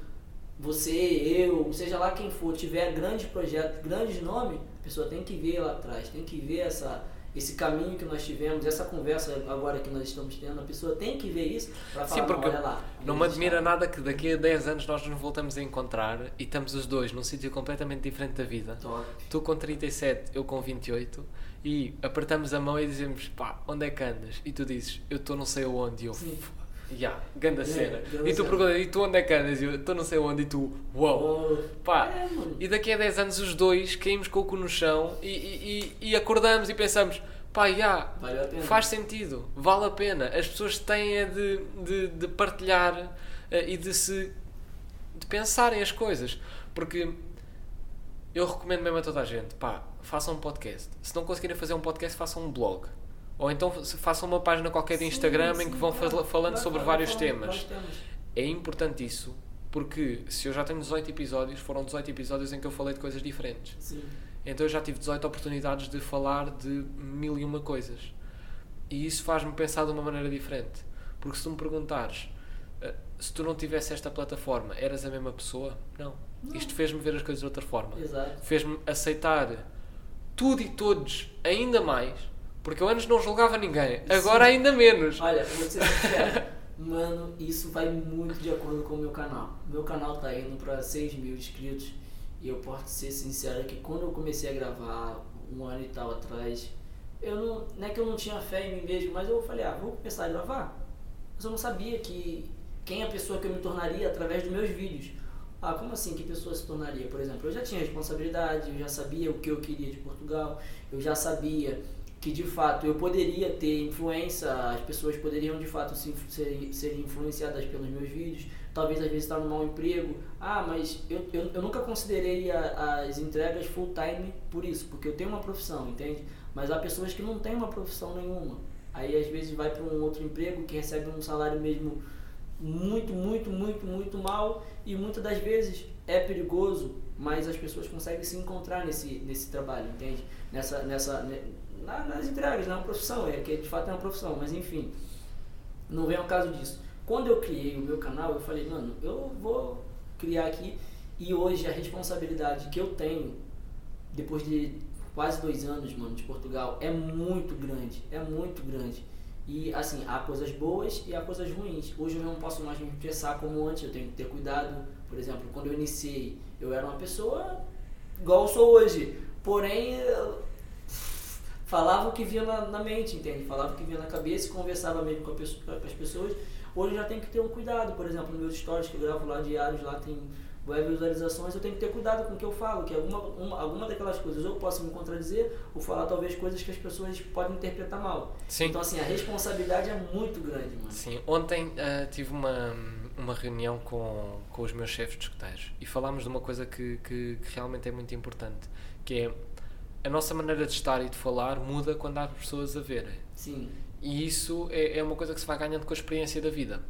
você, eu, seja lá quem for, tiver grandes projetos, grandes nomes, a pessoa tem que ver lá atrás, tem que ver essa, esse caminho que nós tivemos, essa conversa agora que nós estamos tendo, a pessoa tem que ver isso para Sim, falar, porque não, olha lá. Não me admira estavam- nada que daqui a 10 anos nós nos voltamos a encontrar e estamos os dois num sítio completamente diferente da vida. Top. Tu com 37, eu com 28 e apertamos a mão e dizemos pá, onde é que andas? E tu dizes, eu estou não sei aonde. E eu, Sim. Já, ganda cena. ganda E tu perguntas, e tu onde é que andas? Eu estou não sei onde. E tu, uau. Oh, Pá, é, e daqui a 10 anos os dois caímos com o cu no chão e, e, e- e acordamos e pensamos, pá, já, pena. faz sentido, vale a pena. As pessoas têm é de, de, de partilhar eh, e de se de pensarem as coisas. Porque eu recomendo mesmo a toda a gente, pá, façam um podcast. Se não conseguirem fazer um podcast, façam um blog. Ou então façam uma página qualquer de Sim, Instagram em sim, que vão claro, fal- falando claro, sobre claro, vários temas. É importante isso, porque se eu já tenho 18 episódios, foram 18 episódios em que eu falei de coisas diferentes. Sim. Então eu já tive 18 oportunidades de falar de mil e uma coisas. E isso faz-me pensar de uma maneira diferente. Porque se tu me perguntares, eh, se tu não tivesse esta plataforma, eras a mesma pessoa? Não. Não. Isto fez-me ver as coisas de outra forma. Fez-me aceitar tudo e todos ainda mais, porque eu antes não julgava ninguém, agora Sim. ainda menos. Olha, vou ser sincero. Mano, isso vai muito de acordo com o meu canal. Meu canal tá indo pra 6 mil inscritos. E eu posso ser sincero que quando eu comecei a gravar um ano e tal atrás, eu não, não é que eu não tinha fé em mim mesmo, mas eu falei, ah, vou começar a gravar. Mas eu não sabia que quem é a pessoa que eu me tornaria através dos meus vídeos. Ah, como assim? Que pessoa se tornaria? Por exemplo, eu já tinha responsabilidade, eu já sabia o que eu queria de Portugal, eu já sabia que de fato eu poderia ter influência, as pessoas poderiam de fato se, ser, serem influenciadas pelos meus vídeos, talvez às vezes estar no mau emprego. Ah, mas eu, eu, eu nunca considerei a- as entregas full time por isso, porque eu tenho uma profissão, entende? Mas há pessoas que não têm uma profissão nenhuma. Aí às vezes vai para um outro emprego que recebe um salário mesmo muito, muito, muito, muito mal e muitas das vezes é perigoso, mas as pessoas conseguem se encontrar nesse, nesse trabalho, entende? Nessa, nessa, ne- na- nas entregas, na profissão, é que de fato é uma profissão, mas enfim, não vem ao caso disso. Quando eu criei o meu canal, eu falei, mano, eu vou criar aqui e hoje a responsabilidade que eu tenho, depois de quase dois anos, mano, de Portugal, é muito grande, é muito grande. E assim, há coisas boas e há coisas ruins. Hoje eu não posso mais me expressar como antes, eu tenho que ter cuidado. Por exemplo, quando eu iniciei, eu era uma pessoa igual eu sou hoje. Porém, falava o que vinha na, na mente, entende? Falava o que vinha na cabeça e conversava mesmo com, a pessoa- com as pessoas. Hoje eu já tenho que ter um cuidado. Por exemplo, nos meus stories que eu gravo lá diários, lá tem web visualizações, eu tenho que ter cuidado com o que eu falo, que alguma, uma, alguma daquelas coisas eu posso me contradizer ou falar talvez coisas que as pessoas podem interpretar mal. Sim. Então, assim, a responsabilidade é muito grande, mano. Sim, ontem ah, tive uma, uma reunião com, com os meus chefes de escuteiros e falámos de uma coisa que, que, que realmente é muito importante, que é a nossa maneira de estar e de falar muda quando há pessoas a verem. Sim, E isso é, é uma coisa que se vai ganhando com a experiência da vida.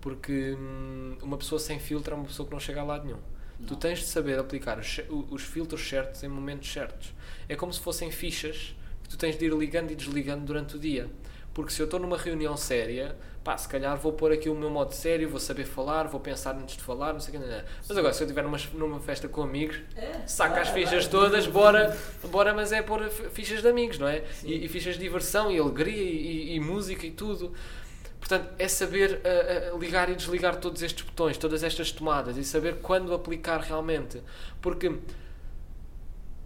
Porque hum, uma pessoa sem filtro é uma pessoa que não chega a lado nenhum. Tu Não. tens de saber aplicar os, os filtros certos em momentos certos. É como se fossem fichas que tu tens de ir ligando e desligando durante o dia. Porque se eu estou numa reunião séria, pá, se calhar vou pôr aqui o meu modo sério, vou saber falar, vou pensar antes de falar, não sei o que. não, não. Mas agora, se eu estiver numa, numa festa com amigos, É, saca as fichas vai. todas, bora, bora, mas é pôr fi- fichas de amigos, não é? E, e fichas de diversão e alegria e, e- música e tudo. Portanto, é saber ah, ah, ligar e desligar todos estes botões, todas estas tomadas e saber quando aplicar realmente. Porque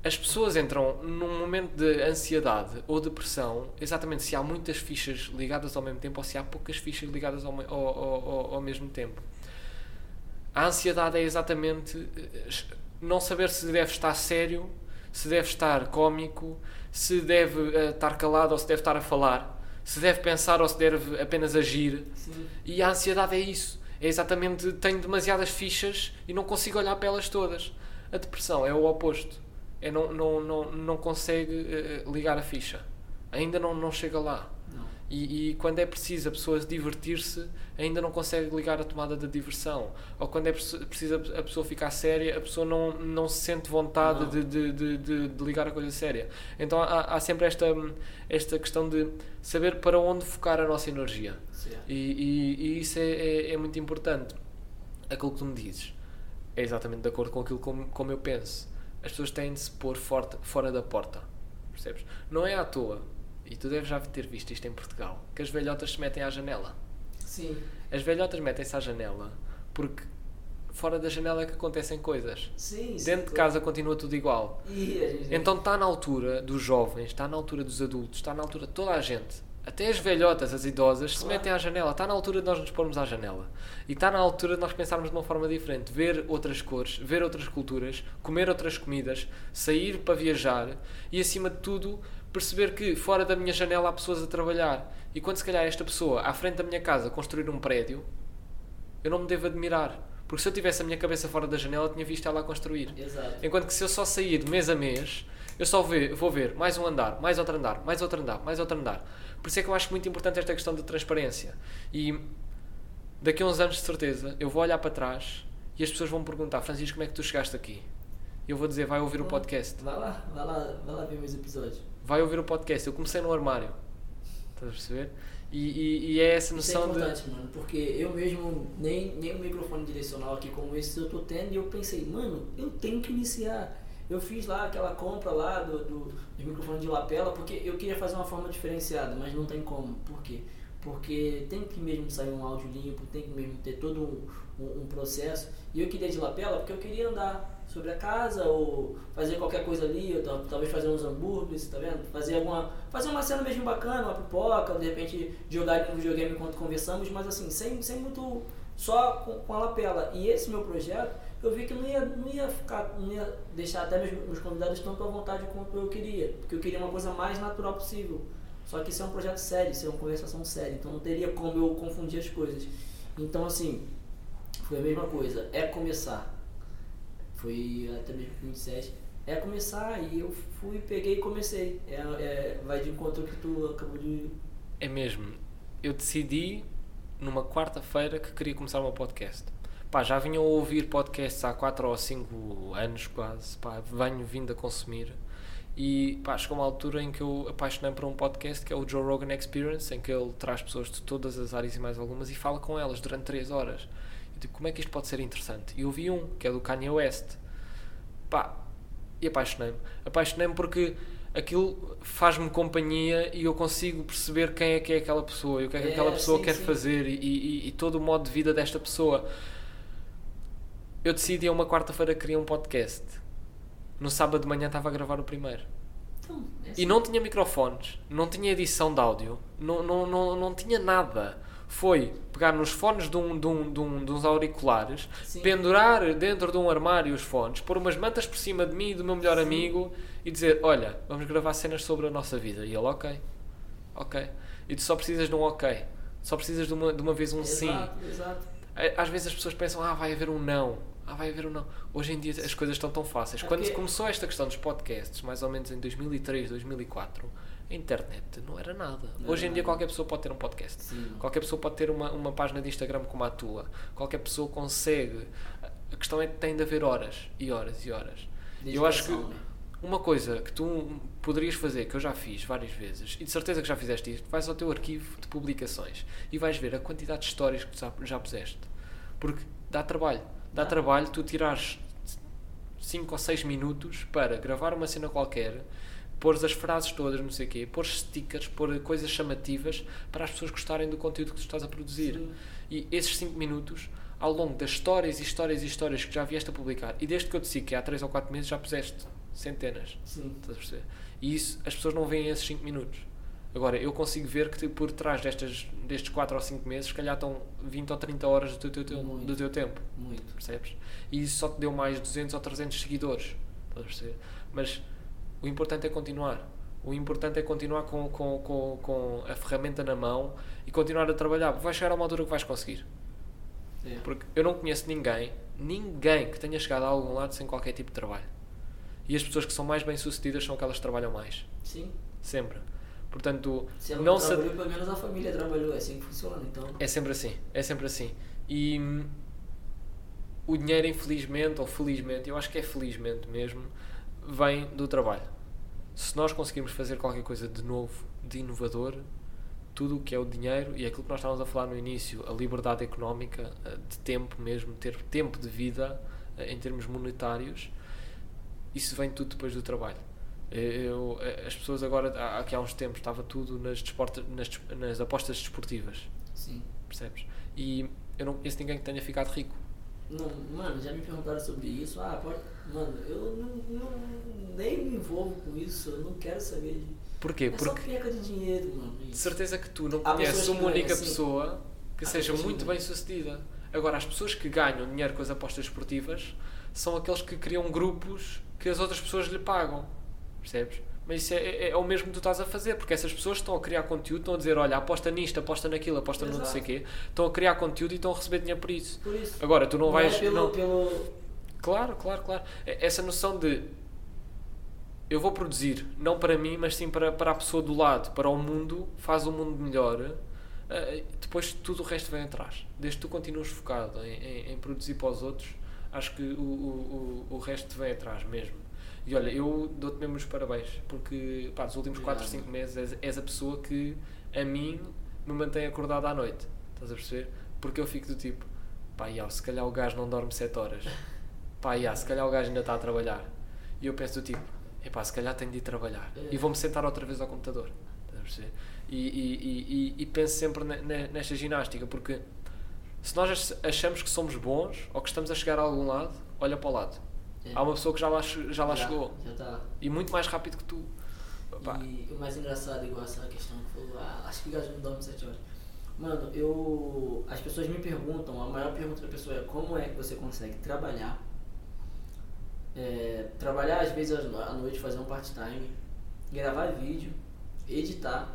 as pessoas entram num momento de ansiedade ou depressão exatamente se há muitas fichas ligadas ao mesmo tempo ou se há poucas fichas ligadas ao, ao, ao- ao- mesmo tempo. A ansiedade é exatamente eh, não saber se deve estar sério, se deve estar cómico, se deve eh, estar calado ou se deve estar a falar, se deve pensar ou se deve apenas agir. Sim. E a ansiedade é isso. É exatamente, tenho demasiadas fichas e não consigo olhar para elas todas. A depressão é o oposto. É não, não, não, não consegue eh, ligar a ficha. Ainda não, não chega lá. Não. E, e quando é preciso a pessoa divertir-se, ainda não consegue ligar a tomada da diversão. Ou quando é preci- preciso a pessoa ficar séria, a pessoa não, não se sente vontade de, de, de, de- ligar a coisa séria. Então há, há sempre esta, esta questão de saber para onde focar a nossa energia. E, e- e isso é, é, é muito importante. Aquilo que tu me dizes é exatamente de acordo com aquilo como, como eu penso. As pessoas têm de se pôr forte, fora da porta. Percebes? Não é à toa, e tu deves já ter visto isto em Portugal, que as velhotas se metem à janela. Sim. As velhotas metem-se à janela porque fora da janela é que acontecem coisas. Sim, sim. Dentro de casa continua tudo igual. A gente... Então está na altura dos jovens, está na altura dos adultos, está na altura de toda a gente. Até as velhotas, as idosas, se Claro. metem à janela. Está na altura de nós nos pormos à janela. E está na altura de nós pensarmos de uma forma diferente. Ver outras cores, ver outras culturas, comer outras comidas, sair para viajar e, acima de tudo, perceber que fora da minha janela há pessoas a trabalhar. E quando se calhar esta pessoa, à frente da minha casa, construir um prédio, eu não me devo admirar. Porque se eu tivesse a minha cabeça fora da janela, eu tinha visto ela a construir. Exato. Enquanto que se eu só sair de mês a mês, eu só vou ver mais um andar, mais outro andar, mais outro andar, mais outro andar. Por isso é que eu acho muito importante esta questão de transparência. E daqui a uns anos, de certeza, eu vou olhar para trás e as pessoas vão me perguntar: Francisco, como é que tu chegaste aqui? E eu vou dizer: vai ouvir o podcast. Vai lá, vai lá, vai lá ver meus episódios. Vai ouvir o podcast. Eu comecei no armário. Estás a perceber? E, e- e é essa Isso é noção de. importante, mano, porque eu mesmo, nem, nem um microfone direcional aqui como esse eu tô tendo, e eu pensei, mano, eu tenho que iniciar. Eu fiz lá aquela compra lá do, do, do microfone de lapela, porque eu queria fazer uma forma diferenciada, mas não tem como. Por quê? Porque tem que mesmo sair um áudio limpo, tem que mesmo ter todo um, um, um processo. E eu queria de lapela porque eu queria andar sobre a casa ou fazer qualquer coisa ali, ou tal- talvez fazer uns hambúrgueres, tá vendo? Fazer alguma. Fazer uma cena mesmo bacana, uma pipoca, de repente jogar no videogame enquanto conversamos, mas assim, sem, sem muito. só com, com a lapela. E esse meu projeto, eu vi que não ia, não ia ficar, não ia deixar até meus, meus convidados tanto à vontade quanto eu queria. Porque eu queria uma coisa mais natural possível. Só que isso é um projeto sério, isso é uma conversação séria, então não teria como eu confundir as coisas. Então assim, foi a mesma coisa, é começar. Foi até mesmo com 27. É começar e eu fui, peguei e comecei. É, é, vai de encontro que tu acabou de. É mesmo. Eu decidi numa quarta-feira que queria começar o meu podcast. Pá, já vinha a ouvir podcasts há 4 ou 5 anos quase. Pá, venho vindo a consumir. E pá, chegou uma altura em que eu apaixonei por um podcast que é o Joe Rogan Experience, em que ele traz pessoas de todas as áreas e mais algumas e fala com elas durante 3 horas. Eu tipo, como é que isto pode ser interessante? E eu vi um, que é do Kanye West. Pá, e apaixonei-me. Apaixonei-me porque aquilo faz-me companhia e eu consigo perceber quem é que é aquela pessoa e o que é que É, aquela pessoa sim, quer sim. fazer e, e- e todo o modo de vida desta pessoa. Eu decidi a uma quarta-feira criar um podcast. No sábado de manhã estava a gravar o primeiro. Então, é E assim. não tinha microfones, não tinha edição de áudio, não, não, não, não tinha nada. Foi pegar nos fones de, um, de, um, de, um, de uns auriculares, Sim. pendurar dentro de um armário os fones, pôr umas mantas por cima de mim e do meu melhor Sim. amigo e dizer: Olha, vamos gravar cenas sobre a nossa vida. E ele, ok, ok. E tu só precisas de um ok, só precisas de uma, de uma vez um sim. Exato, exato. Às vezes as pessoas pensam, ah, vai haver um não. Ah, vai haver um não. Hoje em dia as coisas estão tão fáceis. É Quando porque- começou esta questão dos podcasts, mais ou menos em 2003, 2004, a internet não era nada. Não Hoje em dia qualquer pessoa pode ter um podcast. Sim. Qualquer pessoa pode ter uma, uma página de Instagram como a tua. Qualquer pessoa consegue. A questão é que tem de haver horas e horas e horas. E eu acho que né? uma coisa que tu poderias fazer, que eu já fiz várias vezes, e de certeza que já fizeste isto, vais ao teu arquivo de publicações e vais ver a quantidade de histórias que tu já- já puseste. Porque dá trabalho. Dá trabalho tu tirares 5 ou 6 minutos para gravar uma cena qualquer, pôr as frases todas, não sei o quê, pôr stickers, pôr coisas chamativas para as pessoas gostarem do conteúdo que tu estás a produzir. Sim. E esses 5 minutos, ao longo das histórias e histórias e histórias que já vieste a publicar, e desde que eu te sigo, que é há 3 ou 4 meses, já puseste centenas. Sim. Estás a perceber? E isso, as pessoas não veem esses 5 minutos. Agora, eu consigo ver que por trás destas, destes 4 ou 5 meses, se calhar estão 20 ou 30 horas do teu, teu- Muito. do teu tempo. Muito. Percebes? E isso só te deu mais 200 ou 300 seguidores. Mas o importante é continuar. O importante é continuar com, com, com, com a ferramenta na mão e continuar a trabalhar. Vai chegar a uma altura que vais conseguir. É. Porque eu não conheço ninguém, ninguém que tenha chegado a algum lado sem qualquer tipo de trabalho. E as pessoas que são mais bem-sucedidas são aquelas que trabalham mais. Sim. Sempre. Portanto, Se não se... pelo menos a família trabalhou. É assim que funciona. Então, É sempre assim. É sempre assim. E hum, o dinheiro, infelizmente, ou felizmente, eu acho que é felizmente mesmo, vem do trabalho. Se nós conseguirmos fazer qualquer coisa de novo, de inovador, tudo o que é o dinheiro e aquilo que nós estávamos a falar no início, a liberdade económica, eh, de tempo mesmo, ter tempo de vida eh, em termos monetários, isso vem tudo depois do trabalho. Eu, eh, as pessoas agora, há- aqui há uns tempos, estava tudo nas, desporta, nas, nas apostas desportivas, sim. percebes? E eu não conheço ninguém que tenha ficado rico. Não, mano, já me perguntaram sobre isso. Ah, pode. Mano, eu não, não- nem me envolvo com isso. Eu não quero saber de. Porquê? É só Porque perca de dinheiro, mano. de Isso. certeza que tu não Há conheces uma é única assim. pessoa que seja muito bem sucedida. Agora, as pessoas que ganham dinheiro com as apostas esportivas são aqueles que criam grupos que as outras pessoas lhe pagam. Percebes? Mas isso é, é- é o mesmo que tu estás a fazer, porque essas pessoas estão a criar conteúdo, estão a dizer, olha, aposta nisto, aposta naquilo, aposta no não sei o Exato. quê, estão a criar conteúdo e estão a receber dinheiro por isso. Por isso. Agora, tu não, vais. é pelo, não- pelo. Claro, claro, claro. É- Essa noção de eu vou produzir, não para mim, mas sim para, para a pessoa do lado, para o mundo, faz o mundo melhor. eh, Depois tudo o resto vem atrás. Desde que tu continuas focado em, em- em produzir para os outros, acho que o, o, o, o resto vem atrás mesmo. E olha, eu dou-te mesmo os parabéns, porque pá, nos últimos 4 ou Obrigado. 5 meses és, és a pessoa que a mim me mantém acordado à noite. Estás a perceber? Porque eu fico do tipo, pá, ia, se calhar o gajo não dorme 7 horas. Pá, ia, se calhar o gajo ainda está a trabalhar. E eu penso do tipo, epá, se calhar tenho de ir trabalhar. É. E vou-me sentar outra vez ao computador. Estás a perceber? E, e, e, e, penso sempre ne- ne- nesta ginástica, porque se nós ach- achamos que somos bons ou que estamos a chegar a algum lado, olha para o lado. É. Há uma pessoa que já lá, já lá chegou. Já tá. E muito mais rápido que tu. Pá, E o mais engraçado, igual essa questão que falou, ah, acho que o gajo não dorme 7 horas. Mano, eu. As pessoas me perguntam, a maior pergunta da pessoa é como é que você consegue trabalhar. é, trabalhar às vezes à noite, fazer um part-time, gravar vídeo, editar,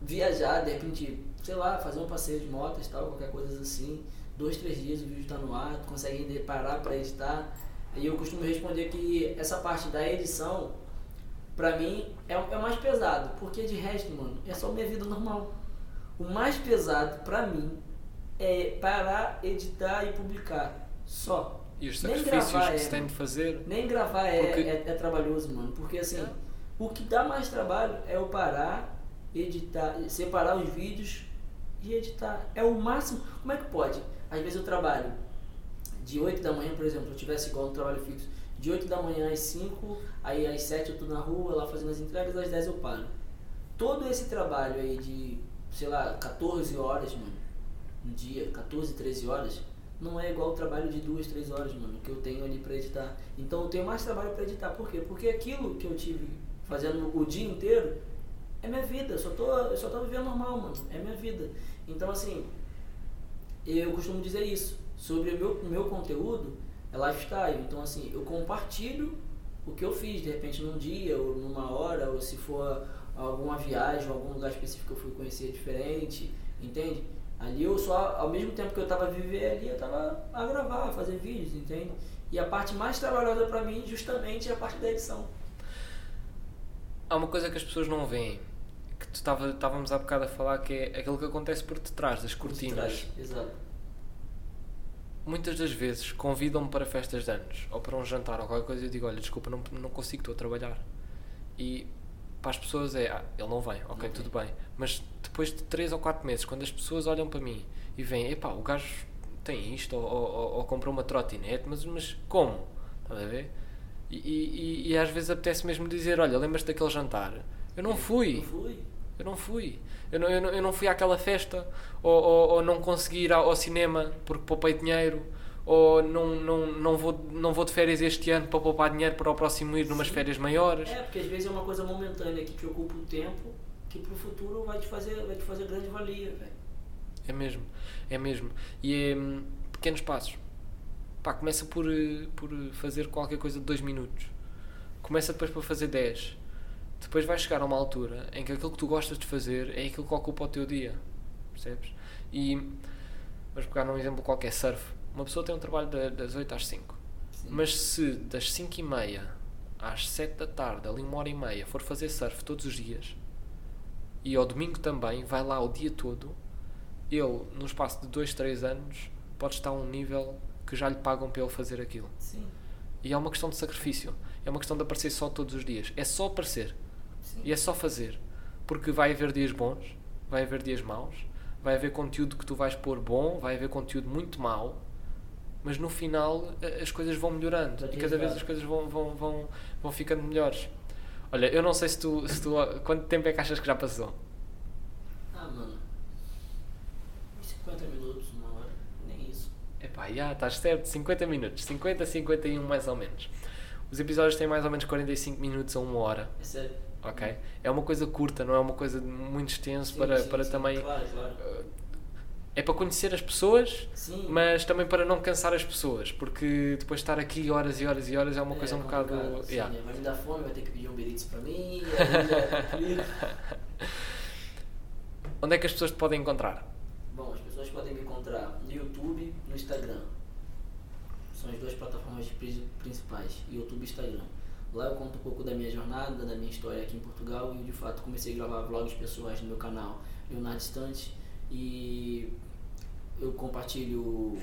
viajar, de repente, sei lá, fazer um passeio de moto e tal, qualquer coisa assim. Dois, três dias o vídeo tá no ar, tu consegue ainda parar pra editar. E eu costumo responder que essa parte da edição pra mim é, o- é o mais pesado, porque de resto, mano, é só minha vida normal. O mais pesado pra mim é parar, editar e publicar. Só. e os nem sacrifícios gravar que é, se tem de fazer. Nem gravar é, Porque- é, é trabalhoso, mano. Porque assim, É. o que dá mais trabalho é eu parar, editar, separar os vídeos e editar. É o máximo. Como é que pode? Às vezes eu trabalho de 8 da manhã, por exemplo, eu tivesse igual um trabalho fixo, de 8 da manhã às 5, aí às 7 eu tô na rua lá fazendo as entregas, às 10 eu paro. Todo esse trabalho aí de, sei lá, 14 horas, mano, um dia, 14, 13 horas, não é igual o trabalho de 2, 3 horas, mano, que eu tenho ali pra editar. Então eu tenho mais trabalho pra editar. Por quê? Porque aquilo que eu tive fazendo o dia inteiro é minha vida. Eu só tô, eu só tô vivendo normal, mano. É minha vida. Então, assim, eu costumo dizer isso. Sobre o meu, meu conteúdo, é lifestyle. Então, assim, eu compartilho o que eu fiz, de repente, num dia, ou numa hora, ou se for alguma viagem, ou algum lugar específico que eu fui conhecer diferente, entende? Ali eu só, ao mesmo tempo que eu tava a viver ali, eu tava a gravar, a fazer vídeos, entende? E a parte mais trabalhosa pra mim, justamente, é a parte da edição. Há uma coisa que as pessoas não veem, que tu estávamos há bocado a falar, que é aquilo que acontece por detrás das cortinas. Exato. Muitas das vezes convidam-me para festas de anos ou para um jantar ou qualquer coisa e eu digo: Olha, desculpa, não, não consigo, estou a trabalhar. E para as pessoas é: ah, ele não vem, ok, Não tudo bem. Mas depois de 3 ou 4 meses, quando as pessoas olham para mim e veem: Epá, o gajo tem isto ou, ou, ou- ou comprou uma trotinete, mas, mas como? Estás a ver? E, e, e- e às vezes apetece mesmo dizer: Olha, lembras-te daquele jantar? Eu não fui. Não fui. Eu não fui. Eu não, eu não, eu não fui àquela festa. Ou, ou, ou não consegui ir ao, ao cinema porque poupei dinheiro. Ou não, não, não, vou, não vou de férias este ano para poupar dinheiro para o próximo ir numas Sim. férias maiores. É, porque às vezes é uma coisa momentânea que te ocupa o tempo que pro futuro vai te fazer, vai te fazer grande valia, velho. É mesmo. É mesmo. E é hum, pequenos passos. Pá, começa por, eh, por fazer qualquer coisa de 2 minutos. Começa depois por fazer 10. Depois vai chegar a uma altura em que aquilo que tu gostas de fazer é aquilo que ocupa o teu dia. Percebes? E vamos pegar num exemplo qualquer, surf. Uma pessoa tem um trabalho da- das 8 às 5. Sim. Mas se das 5 e meia às 7 da tarde, ali uma hora e meia, for fazer surf todos os dias, e ao domingo também, vai lá o dia todo, ele, no espaço de 2, 3 anos, pode estar a um nível que já lhe pagam para ele fazer aquilo. Sim. E é uma questão de sacrifício. É uma questão de aparecer só todos os dias. É só aparecer. Sim. E é só fazer. Porque vai haver dias bons, vai haver dias maus, vai haver conteúdo que tu vais pôr bom, vai haver conteúdo muito mau, mas no final a- as coisas vão melhorando e cada vez as coisas vão, vão, vão, vão ficando melhores. Olha, eu não sei se tu, se tu. Quanto tempo é que achas que já passou? Ah, mano. Uns 50 minutos, uma hora. Nem isso. Epá, já, estás certo, 50 minutos, 50, 51 mais ou menos. Os episódios têm mais ou menos 45 minutos a uma hora, É sério. Ok? É uma coisa curta, não é uma coisa muito extensa para, sim, para sim, também. Claro, claro. É para conhecer as pessoas, Sim. mas também para não cansar as pessoas, porque depois estar aqui horas e horas e horas é uma coisa um bocado. sim, yeah. né? Vai me dar fome, vai ter que pedir um Beritz pra mim. é. Onde é que as pessoas te podem encontrar? Bom, as pessoas podem me encontrar no YouTube no Instagram. São as duas plataformas pri- principais, YouTube e Instagram. Lá eu conto um pouco da minha jornada, da minha história aqui em Portugal e de fato comecei a gravar vlogs pessoais no meu canal Leonardo Distante e eu compartilho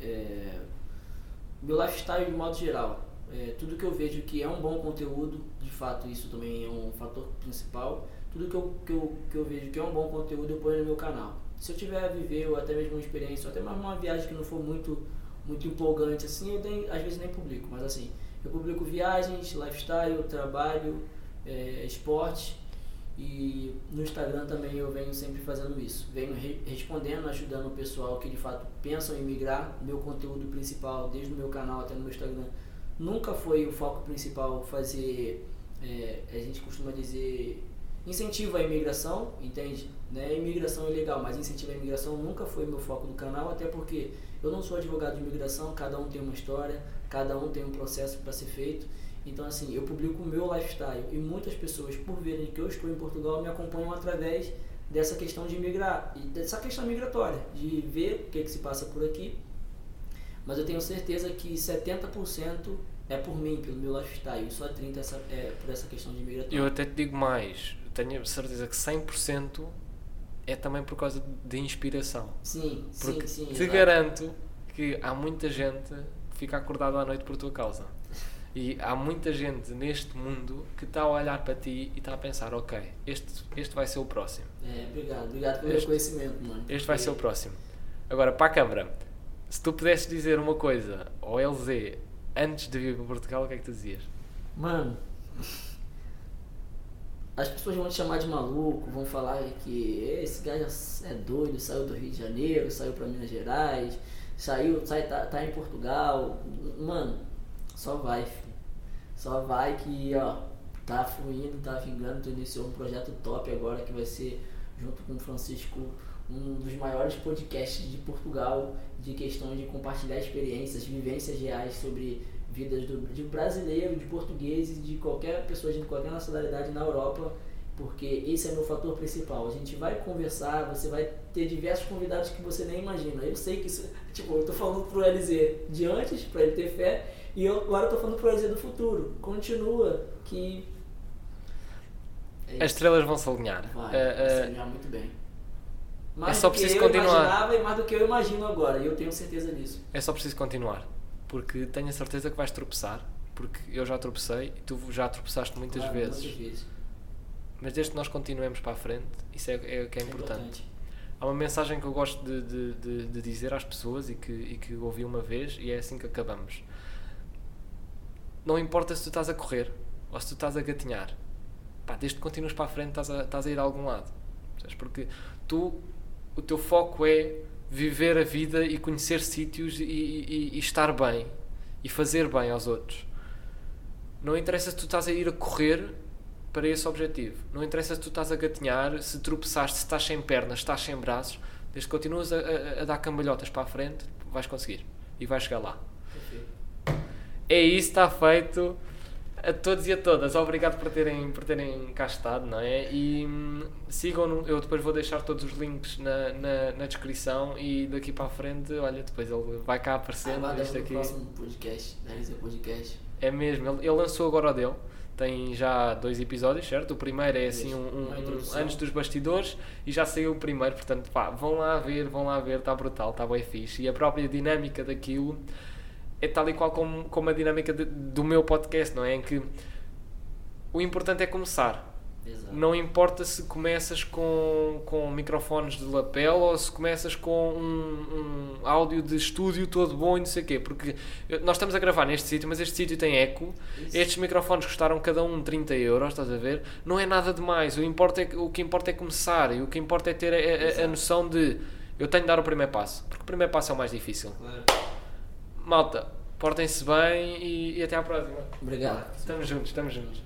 é, meu lifestyle de modo geral. É, tudo que eu vejo que é um bom conteúdo, de fato isso também é um fator principal. Tudo que eu, que eu, que eu vejo que é um bom conteúdo eu ponho no meu canal. Se eu tiver a viver ou até mesmo uma experiência, ou até mesmo uma viagem que não for muito, muito empolgante assim, eu nem, às vezes nem publico, mas assim, eu publico viagens, lifestyle, trabalho, é, esporte e no Instagram também eu venho sempre fazendo isso. Venho re- respondendo, ajudando o pessoal que de fato pensam em migrar. Meu conteúdo principal, desde o meu canal até no meu Instagram, nunca foi o foco principal fazer, é, a gente costuma dizer, incentivo à imigração, entende? Né? Imigração é legal, mas incentivo à imigração nunca foi meu foco do canal, até porque eu não sou advogado de imigração, cada um tem uma história, cada um tem um processo para ser feito. Então, assim, eu publico o meu lifestyle e muitas pessoas, por verem que eu estou em Portugal, me acompanham através dessa questão de migrar e dessa questão migratória, de ver o que, que se passa por aqui. Mas eu tenho certeza que 70% é por mim, pelo meu lifestyle, e só 30% essa, é por essa questão de migratória. Eu até te digo mais, tenho certeza que 100% é também por causa de inspiração. Sim, Porque sim, sim. te exato. garanto que há muita gente fica acordada à noite por tua causa. E há muita gente neste mundo que está a olhar para ti e está a pensar, ok, este, este vai ser o próximo. É, obrigado, obrigado pelo Este- reconhecimento, mano. Este vai ser o próximo. Agora, para a câmara, se tu pudesses dizer uma coisa ao LZ antes de vir para Portugal, o que é que tu dizias? Mano, as pessoas vão te chamar de maluco, vão falar que esse gajo é doido, saiu do Rio de Janeiro, saiu pra Minas Gerais, saiu, sai, tá, tá em Portugal. Mano, só vai, filho. Só vai que, ó, tá fluindo, tá vingando. Tu iniciou um projeto top agora que vai ser, junto com o Francisco, um dos maiores podcasts de Portugal de questão de compartilhar experiências, vivências reais sobre vidas do, de brasileiro, de portugueses, de qualquer pessoa de qualquer nacionalidade na Europa, porque esse é meu fator principal. A gente vai conversar, você vai ter diversos convidados que você nem imagina. Eu sei que isso, tipo, eu tô falando pro LZ de antes, pra ele ter fé, e eu agora eu tô falando pro LZ do futuro. Continua, que. É As estrelas vão se alinhar. Vai, Eh, vai se alinhar muito bem. Mais É só do que preciso eu continuar. imaginava e mais do que eu imagino agora. E eu tenho certeza disso. É só preciso continuar. Porque tenho a certeza que vais tropeçar. Porque eu já tropecei e tu já tropeçaste muitas Claro, vezes. Muitas vezes. Mas desde que nós continuemos para a frente, isso é, é o que é É importante. Há uma mensagem que eu gosto de, de, de, de dizer às pessoas e que, e que ouvi uma vez e é assim que acabamos. Não importa se tu estás a correr ou se tu estás a gatinhar. Pá, desde que continuas para a frente estás a, estás a ir a algum lado. Porque tu, o teu foco é viver a vida e conhecer sítios e, e- e estar bem e fazer bem aos outros. Não interessa se tu estás a ir a correr para esse objetivo. Não interessa se tu estás a gatinhar, se tropeçaste, se estás sem pernas, se estás sem braços. Desde que continuas a, a- a dar cambalhotas para a frente, vais conseguir. E vais chegar lá. Perfeito. É isso, está feito. A todos e a todas, obrigado por terem, por terem cá estado, não é? E hum, sigam-no, eu depois vou deixar todos os links na, na, na descrição e daqui para a frente, olha, depois ele vai cá aparecendo, Aguarda isto no aqui. próximo podcast. Deve ser podcast. É mesmo, ele, ele lançou agora o dele. Tem já dois episódios, certo? O primeiro é assim um, um- um antes dos bastidores e já saiu o primeiro, portanto, pá, vão lá ver, vão lá ver, está brutal, está bem fixe. E a própria dinâmica daquilo é tal e qual como, como a dinâmica de- do meu podcast, não é? Em que o importante é começar. Exato. Não importa se começas com, com microfones de lapel ou se começas com um, um áudio de estúdio todo bom e não sei o quê, porque nós estamos a gravar neste sítio, mas este sítio tem eco. Isso. Estes microfones custaram cada um 30 euros, estás a ver? Não é nada demais. O, importa é, o que importa é começar e o que importa é ter a- a, a, noção de eu tenho de dar o primeiro passo, porque o primeiro passo é o mais difícil. Claro. Malta, portem-se bem e, e até à próxima. Obrigado. Estamos juntos, estamos juntos.